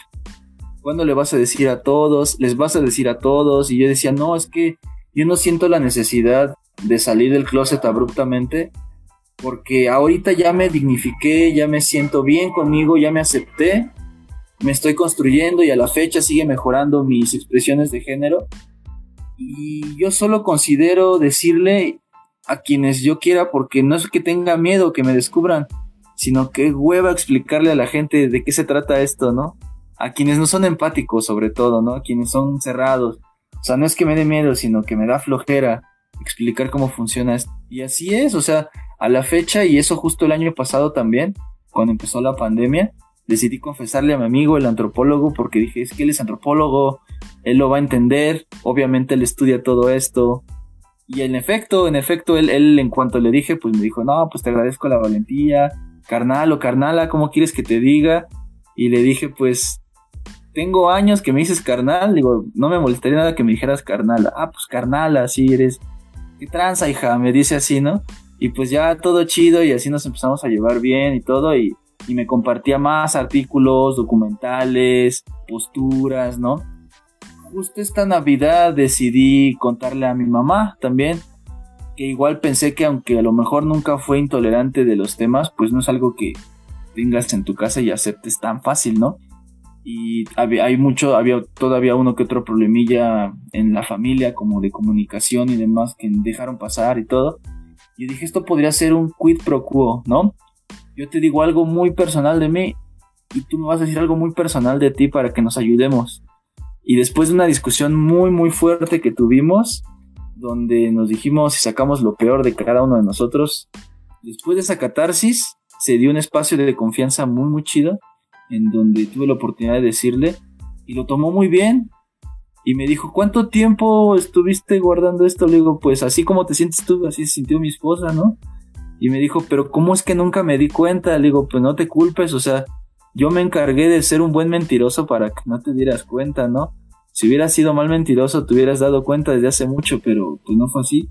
S1: ¿Cuándo le vas a decir a todos? Les vas a decir a todos. Y yo decía, no, es que yo no siento la necesidad de salir del closet abruptamente. Porque ahorita ya me dignifiqué, ya me siento bien conmigo, ya me acepté. Me estoy construyendo y a la fecha sigue mejorando mis expresiones de género. Y yo solo considero decirle a quienes yo quiera, porque no es que tenga miedo que me descubran, sino que hueva explicarle a la gente de qué se trata esto, ¿no? A quienes no son empáticos, sobre todo, ¿no? A quienes son cerrados. O sea, no es que me dé miedo, sino que me da flojera explicar cómo funciona esto. Y así es, o sea, a la fecha, y eso justo el año pasado también, cuando empezó la pandemia, decidí confesarle a mi amigo, el antropólogo, porque dije, es que él es antropólogo, él lo va a entender, obviamente él estudia todo esto. Y en efecto, en efecto, él, él en cuanto le dije, pues me dijo, no, pues te agradezco la valentía, carnal o carnala, ¿cómo quieres que te diga? Y le dije, pues, tengo años que me dices carnal, digo, no me molestaría nada que me dijeras carnala. Ah, pues carnala, así eres. ¿Qué tranza, hija? Me dice así, ¿no? Y pues ya todo chido y así nos empezamos a llevar bien y todo y, y me compartía más artículos, documentales, posturas, ¿no? Justo esta Navidad decidí contarle a mi mamá también que igual pensé que aunque a lo mejor nunca fue intolerante de los temas, pues no es algo que tengas en tu casa y aceptes tan fácil, ¿no? Y hay mucho, había todavía uno que otro problemilla en la familia, como de comunicación y demás, que dejaron pasar y todo. Y dije, esto podría ser un quid pro quo, ¿no? Yo te digo algo muy personal de mí y tú me vas a decir algo muy personal de ti para que nos ayudemos. Y después de una discusión muy, muy fuerte que tuvimos, donde nos dijimos y sacamos lo peor de cada uno de nosotros. Después de esa catarsis, se dio un espacio de confianza muy, muy chido, en donde tuve la oportunidad de decirle, y lo tomó muy bien. Y me dijo, ¿cuánto tiempo estuviste guardando esto? Le digo, pues así como te sientes tú, así se sintió mi esposa, ¿no? Y me dijo, pero ¿cómo es que nunca me di cuenta? Le digo, pues no te culpes, o sea, yo me encargué de ser un buen mentiroso para que no te dieras cuenta, ¿no? Si hubieras sido mal mentiroso, te hubieras dado cuenta desde hace mucho, pero pues no fue así.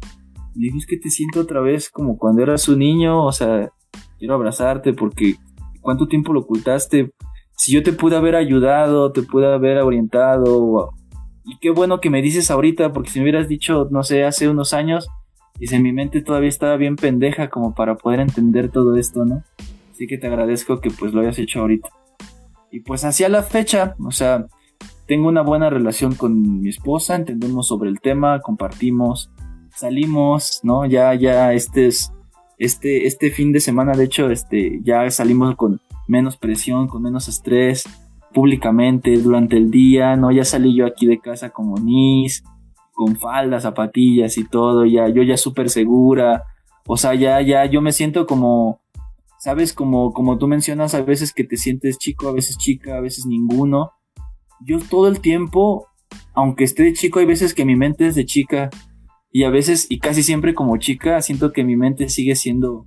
S1: Le dije, es que te siento otra vez como cuando eras un niño, o sea, quiero abrazarte porque ¿cuánto tiempo lo ocultaste? Si yo te pude haber ayudado, te pude haber orientado, y qué bueno que me dices ahorita, porque si me hubieras dicho, no sé, hace unos años, dice, mi mente todavía estaba bien pendeja como para poder entender todo esto, ¿no? Así que te agradezco que pues lo hayas hecho ahorita. Y pues hacia la fecha, o sea, tengo una buena relación con mi esposa, entendemos sobre el tema, compartimos, salimos, ¿no? Ya, ya, este es, este, este fin de semana, de hecho, este, ya salimos con menos presión, con menos estrés, públicamente, durante el día, ¿no? Ya salí yo aquí de casa como Nis, con faldas, zapatillas y todo, ya, yo ya súper segura, o sea, ya, ya, yo me siento como, sabes, como, como tú mencionas, a veces que te sientes chico, a veces chica, a veces ninguno, yo todo el tiempo, aunque esté de chico, hay veces que mi mente es de chica y a veces, y casi siempre como chica, siento que mi mente sigue siendo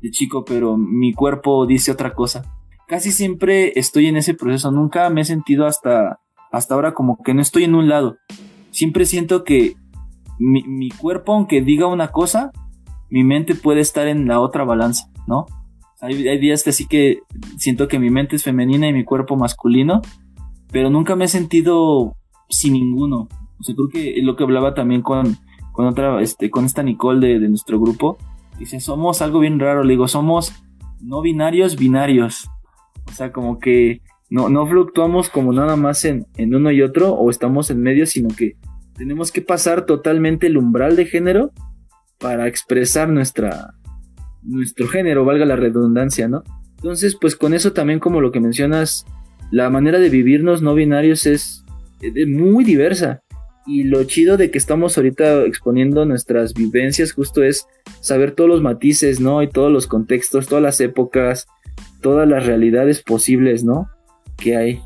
S1: de chico, pero mi cuerpo dice otra cosa. Casi siempre estoy en ese proceso, nunca me he sentido hasta, hasta ahora como que no estoy en un lado. Siempre siento que mi, mi cuerpo, aunque diga una cosa, mi mente puede estar en la otra balanza, ¿no? Hay, hay días que así que siento que mi mente es femenina y mi cuerpo masculino, pero nunca me he sentido sin ninguno. O sea, creo que lo que hablaba también con, con otra, este, con esta Nicole de, nuestro grupo, dice, somos algo bien raro, le digo, somos no binarios, binarios. O sea, como que no, no fluctuamos como nada más en, en uno y otro, o estamos en medio, sino que tenemos que pasar totalmente el umbral de género para expresar nuestra, nuestro género, valga la redundancia, ¿no? Entonces, pues con eso también como lo que mencionas, la manera de vivirnos no binarios es muy diversa. Y lo chido de que estamos ahorita exponiendo nuestras vivencias justo es saber todos los matices, ¿no? Y todos los contextos, todas las épocas, todas las realidades posibles, ¿no? Que hay,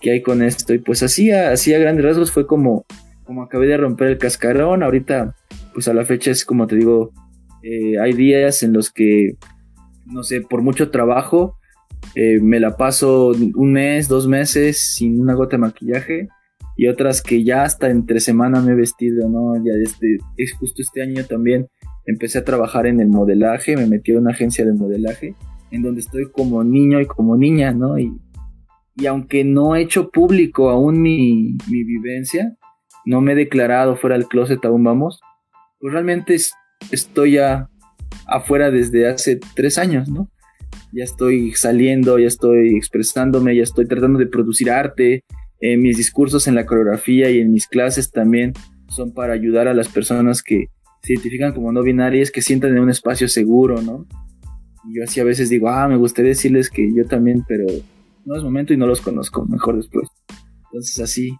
S1: que hay con esto. Y pues así, así a grandes rasgos fue como, como acabé de romper el cascarón. Ahorita, pues a la fecha es como te digo, eh, hay días en los que, no sé, por mucho trabajo, eh, me la paso un mes, dos meses sin una gota de maquillaje y otras que ya hasta entre semana me he vestido, ¿no? Ya este, es justo este año también empecé a trabajar en el modelaje, me metí a una agencia de modelaje en donde estoy como niño y como niña, ¿no? Y, y aunque no he hecho público aún mi, mi vivencia, no me he declarado fuera del closet aún vamos, pues realmente estoy ya afuera desde hace tres años, ¿no? Ya estoy saliendo, ya estoy expresándome, ya estoy tratando de producir arte, eh, mis discursos en la coreografía y en mis clases también son para ayudar a las personas que se identifican como no binarias, que sientan en un espacio seguro, ¿no? Yo así a veces digo, ah, me gustaría decirles que yo también, pero no es momento y no los conozco, mejor después. Entonces así,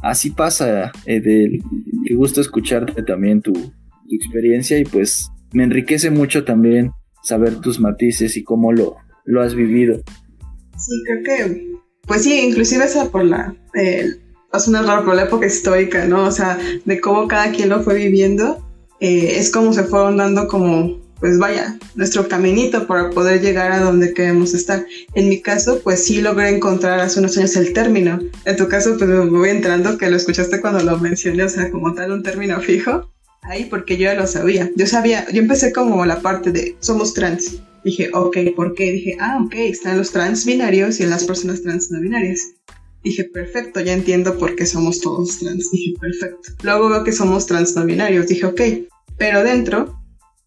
S1: así pasa, Edel. Qué gusto escucharte también tu, tu experiencia y pues me enriquece mucho también saber tus matices y cómo lo, lo has vivido.
S2: Sí, creo que pues sí, inclusive esa por la, eh, una raro por la época histórica, ¿no? O sea, de cómo cada quien lo fue viviendo, eh, es como se fueron dando como, pues vaya, nuestro caminito para poder llegar a donde queremos estar. En mi caso, pues sí logré encontrar hace unos años el término. En tu caso, pues me voy entrando que lo escuchaste cuando lo mencioné, o sea, como tal un término fijo. Ahí porque yo ya lo sabía. Yo sabía, yo empecé como la parte de somos trans. Dije, ok, ¿por qué? Dije, ah, ok, están los trans binarios y las personas trans no binarias. Dije, perfecto, ya entiendo por qué somos todos trans. Dije, perfecto. Luego veo que somos trans no binarios. Dije, ok, pero dentro,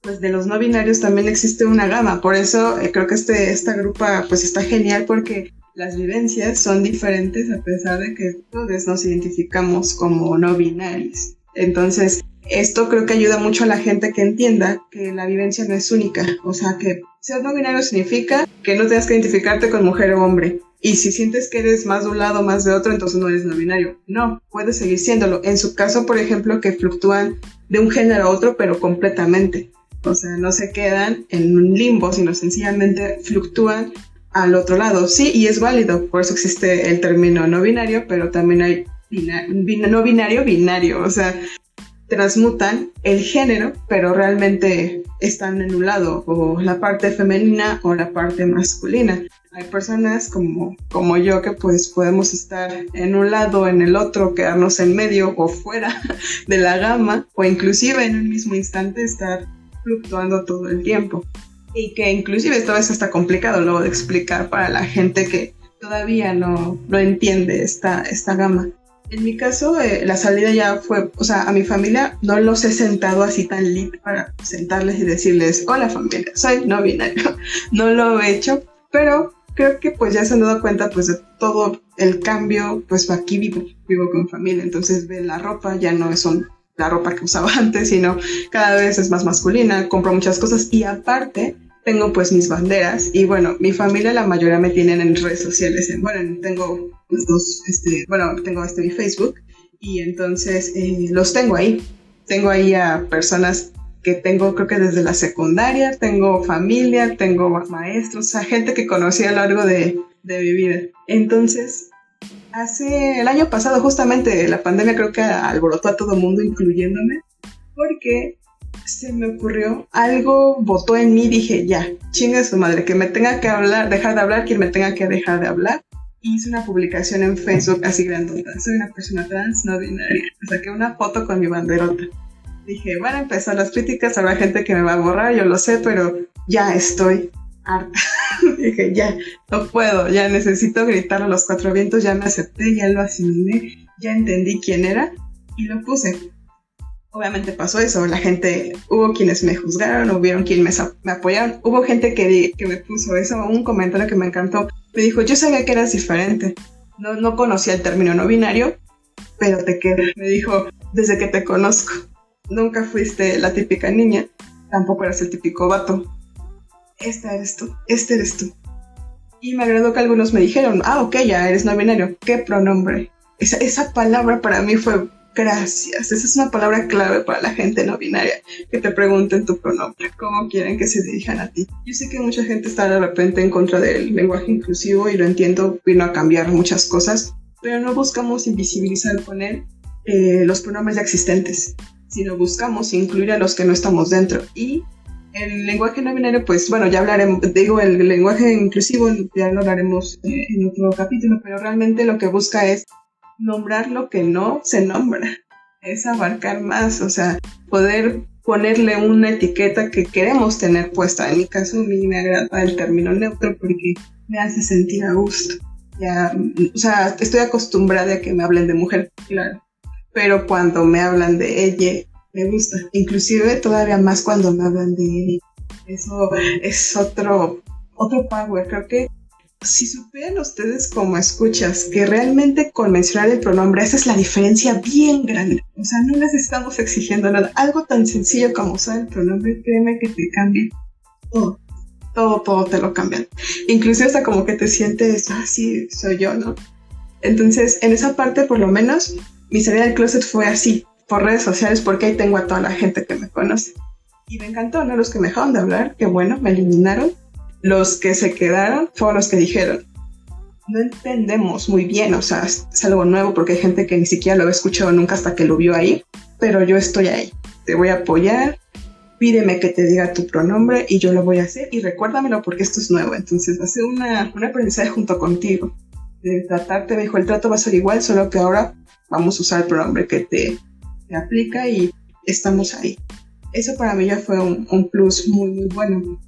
S2: pues de los no binarios también existe una gama. Por eso eh, creo que este, esta grupa pues está genial porque las vivencias son diferentes a pesar de que todos nos identificamos como no binarios. Entonces, esto creo que ayuda mucho a la gente que entienda que la vivencia no es única. O sea, que ser no binario significa que no tengas que identificarte con mujer o hombre. Y si sientes que eres más de un lado, más de otro, entonces no eres no binario. No, puedes seguir siéndolo. En su caso, por ejemplo, que fluctúan de un género a otro, pero completamente. O sea, no se quedan en un limbo, sino sencillamente fluctúan al otro lado. Sí, y es válido. Por eso existe el término no binario, pero también hay no binario, binario. O sea, transmutan el género, pero realmente están en un lado, o la parte femenina o la parte masculina. Hay personas como, como yo que pues podemos estar en un lado, en el otro, quedarnos en medio o fuera de la gama, o inclusive en un mismo instante estar fluctuando todo el tiempo. Y que inclusive esto es hasta complicado luego de explicar para la gente que todavía no, no entiende esta, esta gama. En mi caso, eh, la salida ya fue, o sea, a mi familia no los he sentado así tan lit para sentarles y decirles, hola familia, soy no binario. no lo he hecho, pero creo que pues ya se han dado cuenta pues de todo el cambio, pues aquí vivo, vivo con familia, entonces ve la ropa, ya no es la ropa que usaba antes, sino cada vez es más masculina, compro muchas cosas y aparte tengo pues mis banderas y bueno, mi familia la mayoría me tienen en redes sociales, bueno, tengo los dos, este, bueno, tengo este mi Facebook y entonces eh, los tengo ahí. Tengo ahí a personas que tengo creo que desde la secundaria, tengo familia, tengo maestros, o sea, gente que conocí a lo largo de, de mi vida. Entonces, hace el año pasado justamente la pandemia creo que alborotó a todo mundo, incluyéndome, porque se me ocurrió, algo votó en mí, dije, ya, chinga su madre, que me tenga que hablar, dejar de hablar, quien me tenga que dejar de hablar hice una publicación en Facebook así grandota. Soy una persona trans, no binaria. Saqué una foto con mi banderota. Dije, van a empezar las críticas, habrá gente que me va a borrar, yo lo sé, pero ya estoy harta. Dije, ya, no puedo, ya necesito gritar a los cuatro vientos, ya me acepté, ya lo asimilé, ya entendí quién era y lo puse. Obviamente pasó eso, la gente, hubo quienes me juzgaron, hubieron quienes me, apoyaron, hubo gente que, que me puso eso, un comentario que me encantó, me dijo, yo sabía que eras diferente. No, no conocía el término no binario, pero te queda. Me dijo, desde que te conozco. Nunca fuiste la típica niña, tampoco eras el típico vato. Esta eres tú, este eres tú. Y me agradó que algunos me dijeron, ah, ok, ya eres no binario, ¿qué pronombre? Esa, esa palabra para mí fue gracias. Esa es una palabra clave para la gente no binaria, que te pregunten tu pronombre, cómo quieren que se dirijan a ti. Yo sé que mucha gente está de repente en contra del lenguaje inclusivo y lo entiendo, vino a cambiar muchas cosas, pero no buscamos invisibilizar con él eh, los pronombres ya existentes, sino buscamos incluir a los que no estamos dentro. Y el lenguaje no binario, pues bueno, ya hablaremos, digo, el lenguaje inclusivo ya lo hablaremos eh, en otro capítulo, pero realmente lo que busca es nombrar lo que no se nombra, es abarcar más, o sea, poder ponerle una etiqueta que queremos tener puesta. En mi caso, a mí me agrada el término neutro porque me hace sentir a gusto. Ya, o sea, estoy acostumbrada a que me hablen de mujer, claro, pero cuando me hablan de ella, me gusta. Inclusive todavía más cuando me hablan de ella. Eso es otro, otro power. Creo que si supieran ustedes como escuchas que realmente con mencionar el pronombre, esa es la diferencia bien grande. O sea, no les estamos exigiendo nada. Algo tan sencillo como usar el pronombre, créeme que te cambia todo. Todo, todo te lo cambian. Inclusive hasta como que te sientes, ah, sí, soy yo, ¿no? Entonces, en esa parte, por lo menos, mi salida del closet fue así, por redes sociales, porque ahí tengo a toda la gente que me conoce. Y me encantó, ¿no? Los que me dejaron de hablar, que bueno, me eliminaron los que se quedaron fueron los que dijeron, no entendemos muy bien, o sea, es, algo nuevo porque hay gente que ni siquiera lo había escuchado nunca hasta que lo vio ahí, pero yo estoy ahí, te voy a apoyar, pídeme que te diga tu pronombre y yo lo voy a hacer y recuérdamelo porque esto es nuevo, entonces va una, un aprendizaje junto contigo. De tratarte, me dijo, el trato va a ser igual, solo que ahora vamos a usar el pronombre que te, aplica y estamos ahí. Eso para mí ya fue un, un plus muy, muy bueno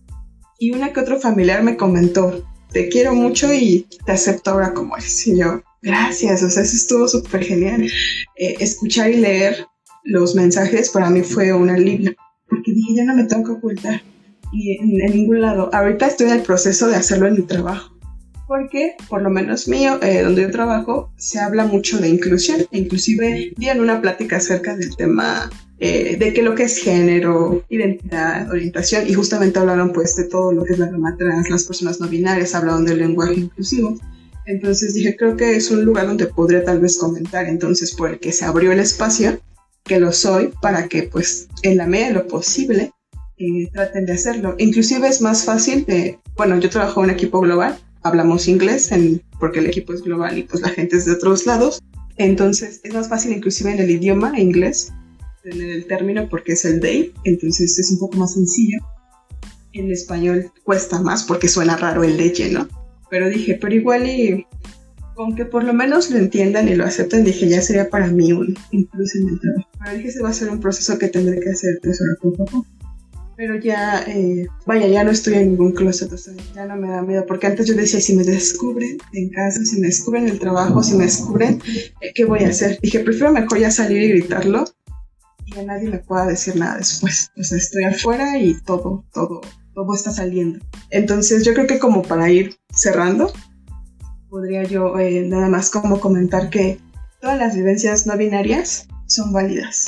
S2: y una que otro familiar me comentó, te quiero mucho y te acepto ahora como eres. Y yo, gracias, o sea, eso estuvo súper genial. Eh, escuchar y leer los mensajes para mí fue un alivio, porque dije, ya no me tengo que ocultar y en, ningún lado. Ahorita estoy en el proceso de hacerlo en mi trabajo, porque por lo menos mío, eh, donde yo trabajo, se habla mucho de inclusión. Inclusive di en una plática acerca del tema eh, de qué lo que es género, identidad, orientación, y justamente hablaron pues de todo lo que es la rama trans, las personas no binarias, hablaron del lenguaje inclusivo. Entonces dije, creo que es un lugar donde podría tal vez comentar, entonces por el que se abrió el espacio, que lo soy, para que pues en la medida de lo posible eh, traten de hacerlo. Inclusive es más fácil de, bueno, yo trabajo en equipo global, hablamos inglés porque el equipo es global y pues la gente es de otros lados, entonces es más fácil inclusive en el idioma inglés tener el término porque es el they, entonces es un poco más sencillo. En español cuesta más porque suena raro el leche, ¿no? Pero dije, pero igual y con que por lo menos lo entiendan y lo acepten, dije, ya sería para mí un, plus en el trabajo. Pero dije, ese va a ser un proceso que tendré que hacer pues ahora poco a poco. Pero ya, eh, vaya, ya no estoy en ningún closet, o sea, ya no me da miedo, porque antes yo decía, si me descubren en casa, si me descubren en el trabajo, si me descubren, eh, ¿qué voy a hacer? Dije, prefiero mejor ya salir y gritarlo a nadie le pueda decir nada después. O sea, estoy afuera y todo, todo, todo está saliendo. Entonces yo creo que como para ir cerrando, podría yo eh, nada más como comentar que todas las vivencias no binarias son válidas,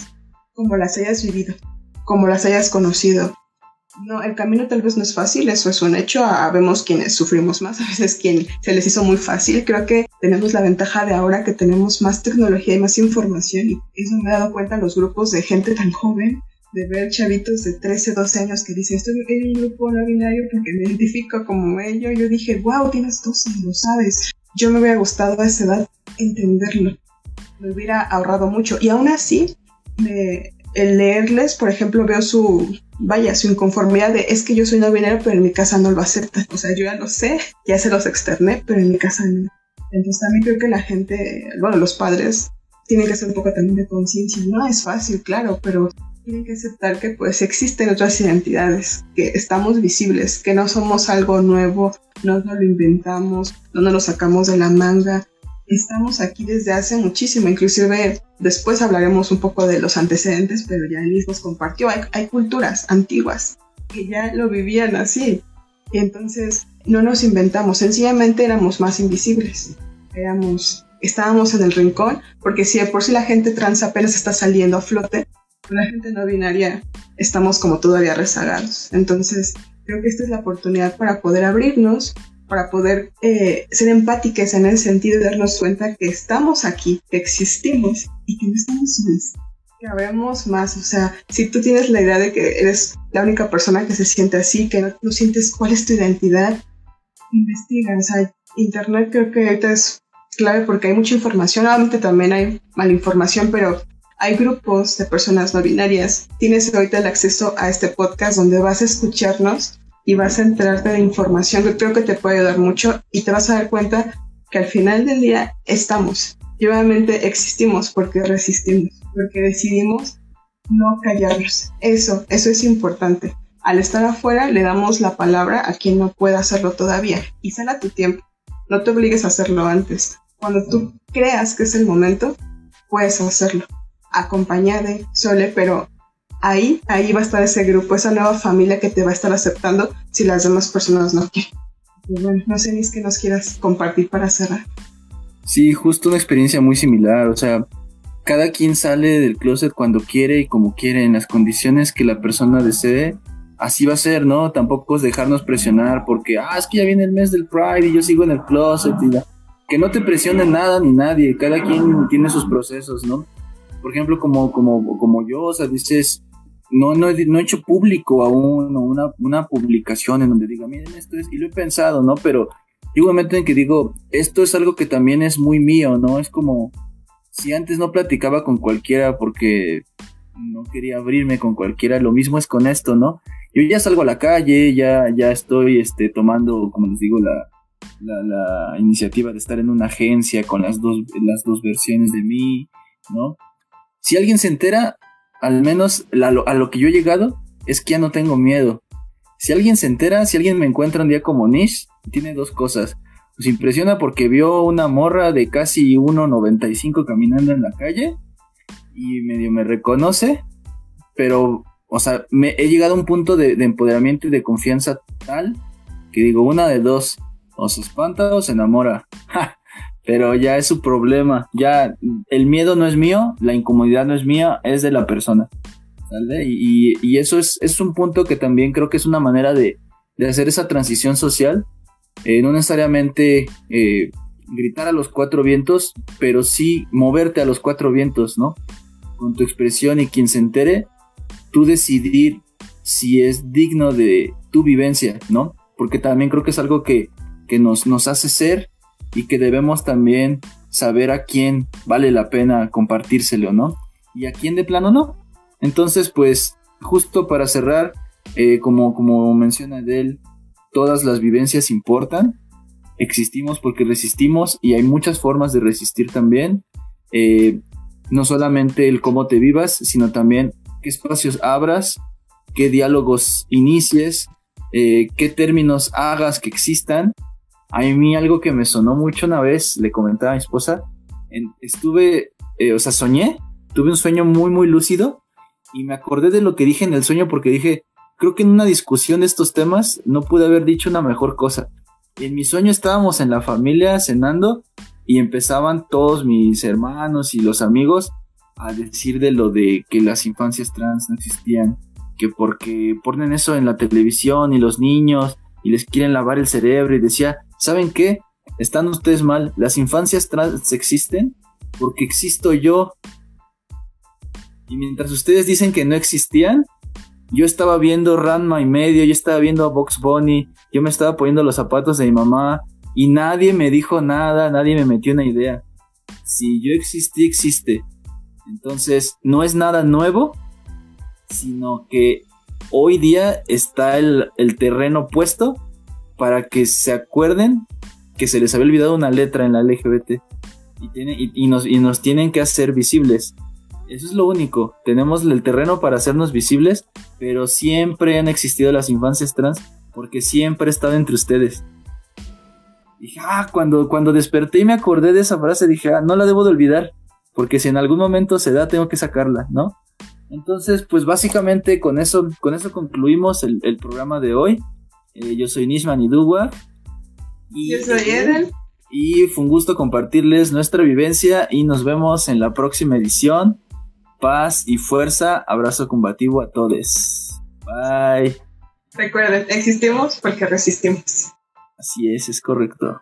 S2: como las hayas vivido, como las hayas conocido, no, el camino tal vez no es fácil, eso es un hecho. Vemos quienes sufrimos más, a veces quien se les hizo muy fácil. Creo que tenemos la ventaja de ahora que tenemos más tecnología y más información y eso me he dado cuenta en los grupos de gente tan joven, de ver chavitos de 13, 12 años que dicen, estoy en un grupo no binario porque me identifico como ello. Yo dije, wow, tienes 12, lo sabes. Yo me hubiera gustado a esa edad entenderlo. Me hubiera ahorrado mucho. Y aún así, el leerles, por ejemplo, veo su, vaya, su inconformidad es que yo soy no binario, pero en mi casa no lo aceptan. O sea, yo ya lo sé, ya se los externé, pero en mi casa no. Entonces también creo que la gente, bueno, los padres tienen que hacer un poco también de conciencia. No es fácil, claro, pero tienen que aceptar que pues existen otras identidades, que estamos visibles, que no somos algo nuevo, no nos lo inventamos, no nos lo sacamos de la manga, estamos aquí desde hace muchísimo, inclusive después hablaremos un poco de los antecedentes, pero ya Elis nos compartió, hay, culturas antiguas que ya lo vivían así, y entonces no nos inventamos, sencillamente éramos más invisibles, éramos estábamos en el rincón, porque si de por si la gente trans apenas está saliendo a flote, la gente no binaria estamos como todavía rezagados. Entonces, creo que esta es la oportunidad para poder abrirnos, para poder eh, ser empáticas en el sentido de darnos cuenta que estamos aquí, que existimos y que no estamos solos. Que habemos más, o sea, si tú tienes la idea de que eres la única persona que se siente así, que no, no sientes cuál es tu identidad, investiga, o sea, Internet creo que ahorita es clave porque hay mucha información, obviamente también hay malinformación, pero hay grupos de personas no binarias. Tienes ahorita el acceso a este podcast donde vas a escucharnos y vas a enterarte de información que creo que te puede ayudar mucho y te vas a dar cuenta que al final del día estamos y obviamente existimos porque resistimos, porque decidimos no callarnos. Eso, eso es importante. Al estar afuera le damos la palabra a quien no pueda hacerlo todavía y sale a tu tiempo. No te obligues a hacerlo antes. Cuando tú creas que es el momento, puedes hacerlo. Acompañada, sole, pero ahí, ahí va a estar ese grupo, esa nueva familia que te va a estar aceptando si las demás personas no quieren. no sé ni es que nos quieras compartir para cerrar.
S1: Sí, justo una experiencia muy similar, o sea, cada quien sale del closet cuando quiere y como quiere, en las condiciones que la persona desee, así va a ser, ¿no? Tampoco es dejarnos presionar porque, ah, es que ya viene el mes del Pride y yo sigo en el closet y que no te presione nada ni nadie, cada quien tiene sus procesos, ¿no? Por ejemplo, como, como, como yo, o sea, dices, no, no, he, hecho público aún una, una publicación en donde diga, miren, esto es, y lo he pensado, ¿no? Pero igualmente en que digo, esto es algo que también es muy mío, ¿no? Es como, si antes no platicaba con cualquiera porque no quería abrirme con cualquiera, lo mismo es con esto, ¿no? yo ya salgo a la calle, ya, ya estoy este, tomando, como les digo, la, la, iniciativa de estar en una agencia con las dos, las dos versiones de mí, ¿no? Si alguien se entera, al menos a lo que yo he llegado, es que ya no tengo miedo. Si alguien se entera, si alguien me encuentra un día como Nish, tiene dos cosas. Pues impresiona porque vio una morra de casi 1.95 caminando en la calle y medio me reconoce, pero o sea, me he llegado a un punto de, empoderamiento y de confianza tal que digo, una de dos, o se espanta o se enamora. Pero ya es su problema. Ya el miedo no es mío, la incomodidad no es mía, es de la persona. Y, eso es, es, un punto que también creo que es una manera de, hacer esa transición social. Eh, no necesariamente eh, gritar a los cuatro vientos, pero sí moverte a los cuatro vientos, ¿no? Con tu expresión y quien se entere, tú decidir si es digno de tu vivencia, ¿no? Porque también creo que es algo que, nos, nos hace ser y que debemos también saber a quién vale la pena compartírselo, ¿no? Y a quién de plano no. Entonces, pues, justo para cerrar, eh, como, como menciona él, todas las vivencias importan. Existimos porque resistimos y hay muchas formas de resistir también. Eh, no solamente el cómo te vivas, sino también qué espacios abras, qué diálogos inicies, eh, qué términos hagas que existan. A mí algo que me sonó mucho una vez, le comentaba a mi esposa, estuve, eh, o sea, soñé, tuve un sueño muy, muy lúcido y me acordé de lo que dije en el sueño porque dije, creo que en una discusión de estos temas no pude haber dicho una mejor cosa. En mi sueño estábamos en la familia cenando y empezaban todos mis hermanos y los amigos a decir de lo de que las infancias trans no existían, que porque ponen eso en la televisión y los niños y les quieren lavar el cerebro y decía, ¿saben qué? Están ustedes mal, las infancias trans existen porque existo yo. Y mientras ustedes dicen que no existían, yo estaba viendo Ranma y medio, yo estaba viendo a Box Bunny, yo me estaba poniendo los zapatos de mi mamá y nadie me dijo nada, nadie me metió una idea. Si yo existí, existe. Entonces, no es nada nuevo, sino que hoy día está el, terreno puesto para que se acuerden que se les había olvidado una letra en la LGBT y, nos, tienen que hacer visibles. Eso es lo único. Tenemos el terreno para hacernos visibles, pero siempre han existido las infancias trans porque siempre he estado entre ustedes. Dije, ah, cuando, cuando desperté y me acordé de esa frase, dije, ah, no la debo de olvidar porque si en algún momento se da, tengo que sacarla, ¿no? Entonces, pues básicamente con eso, con eso concluimos el, programa de hoy. Eh, yo soy Nishman y
S2: Y yo soy Eden.
S1: Y fue un gusto compartirles nuestra vivencia y nos vemos en la próxima edición. Paz y fuerza, abrazo combativo a todos. Bye.
S2: Recuerden, existimos porque resistimos.
S1: Así es, es correcto.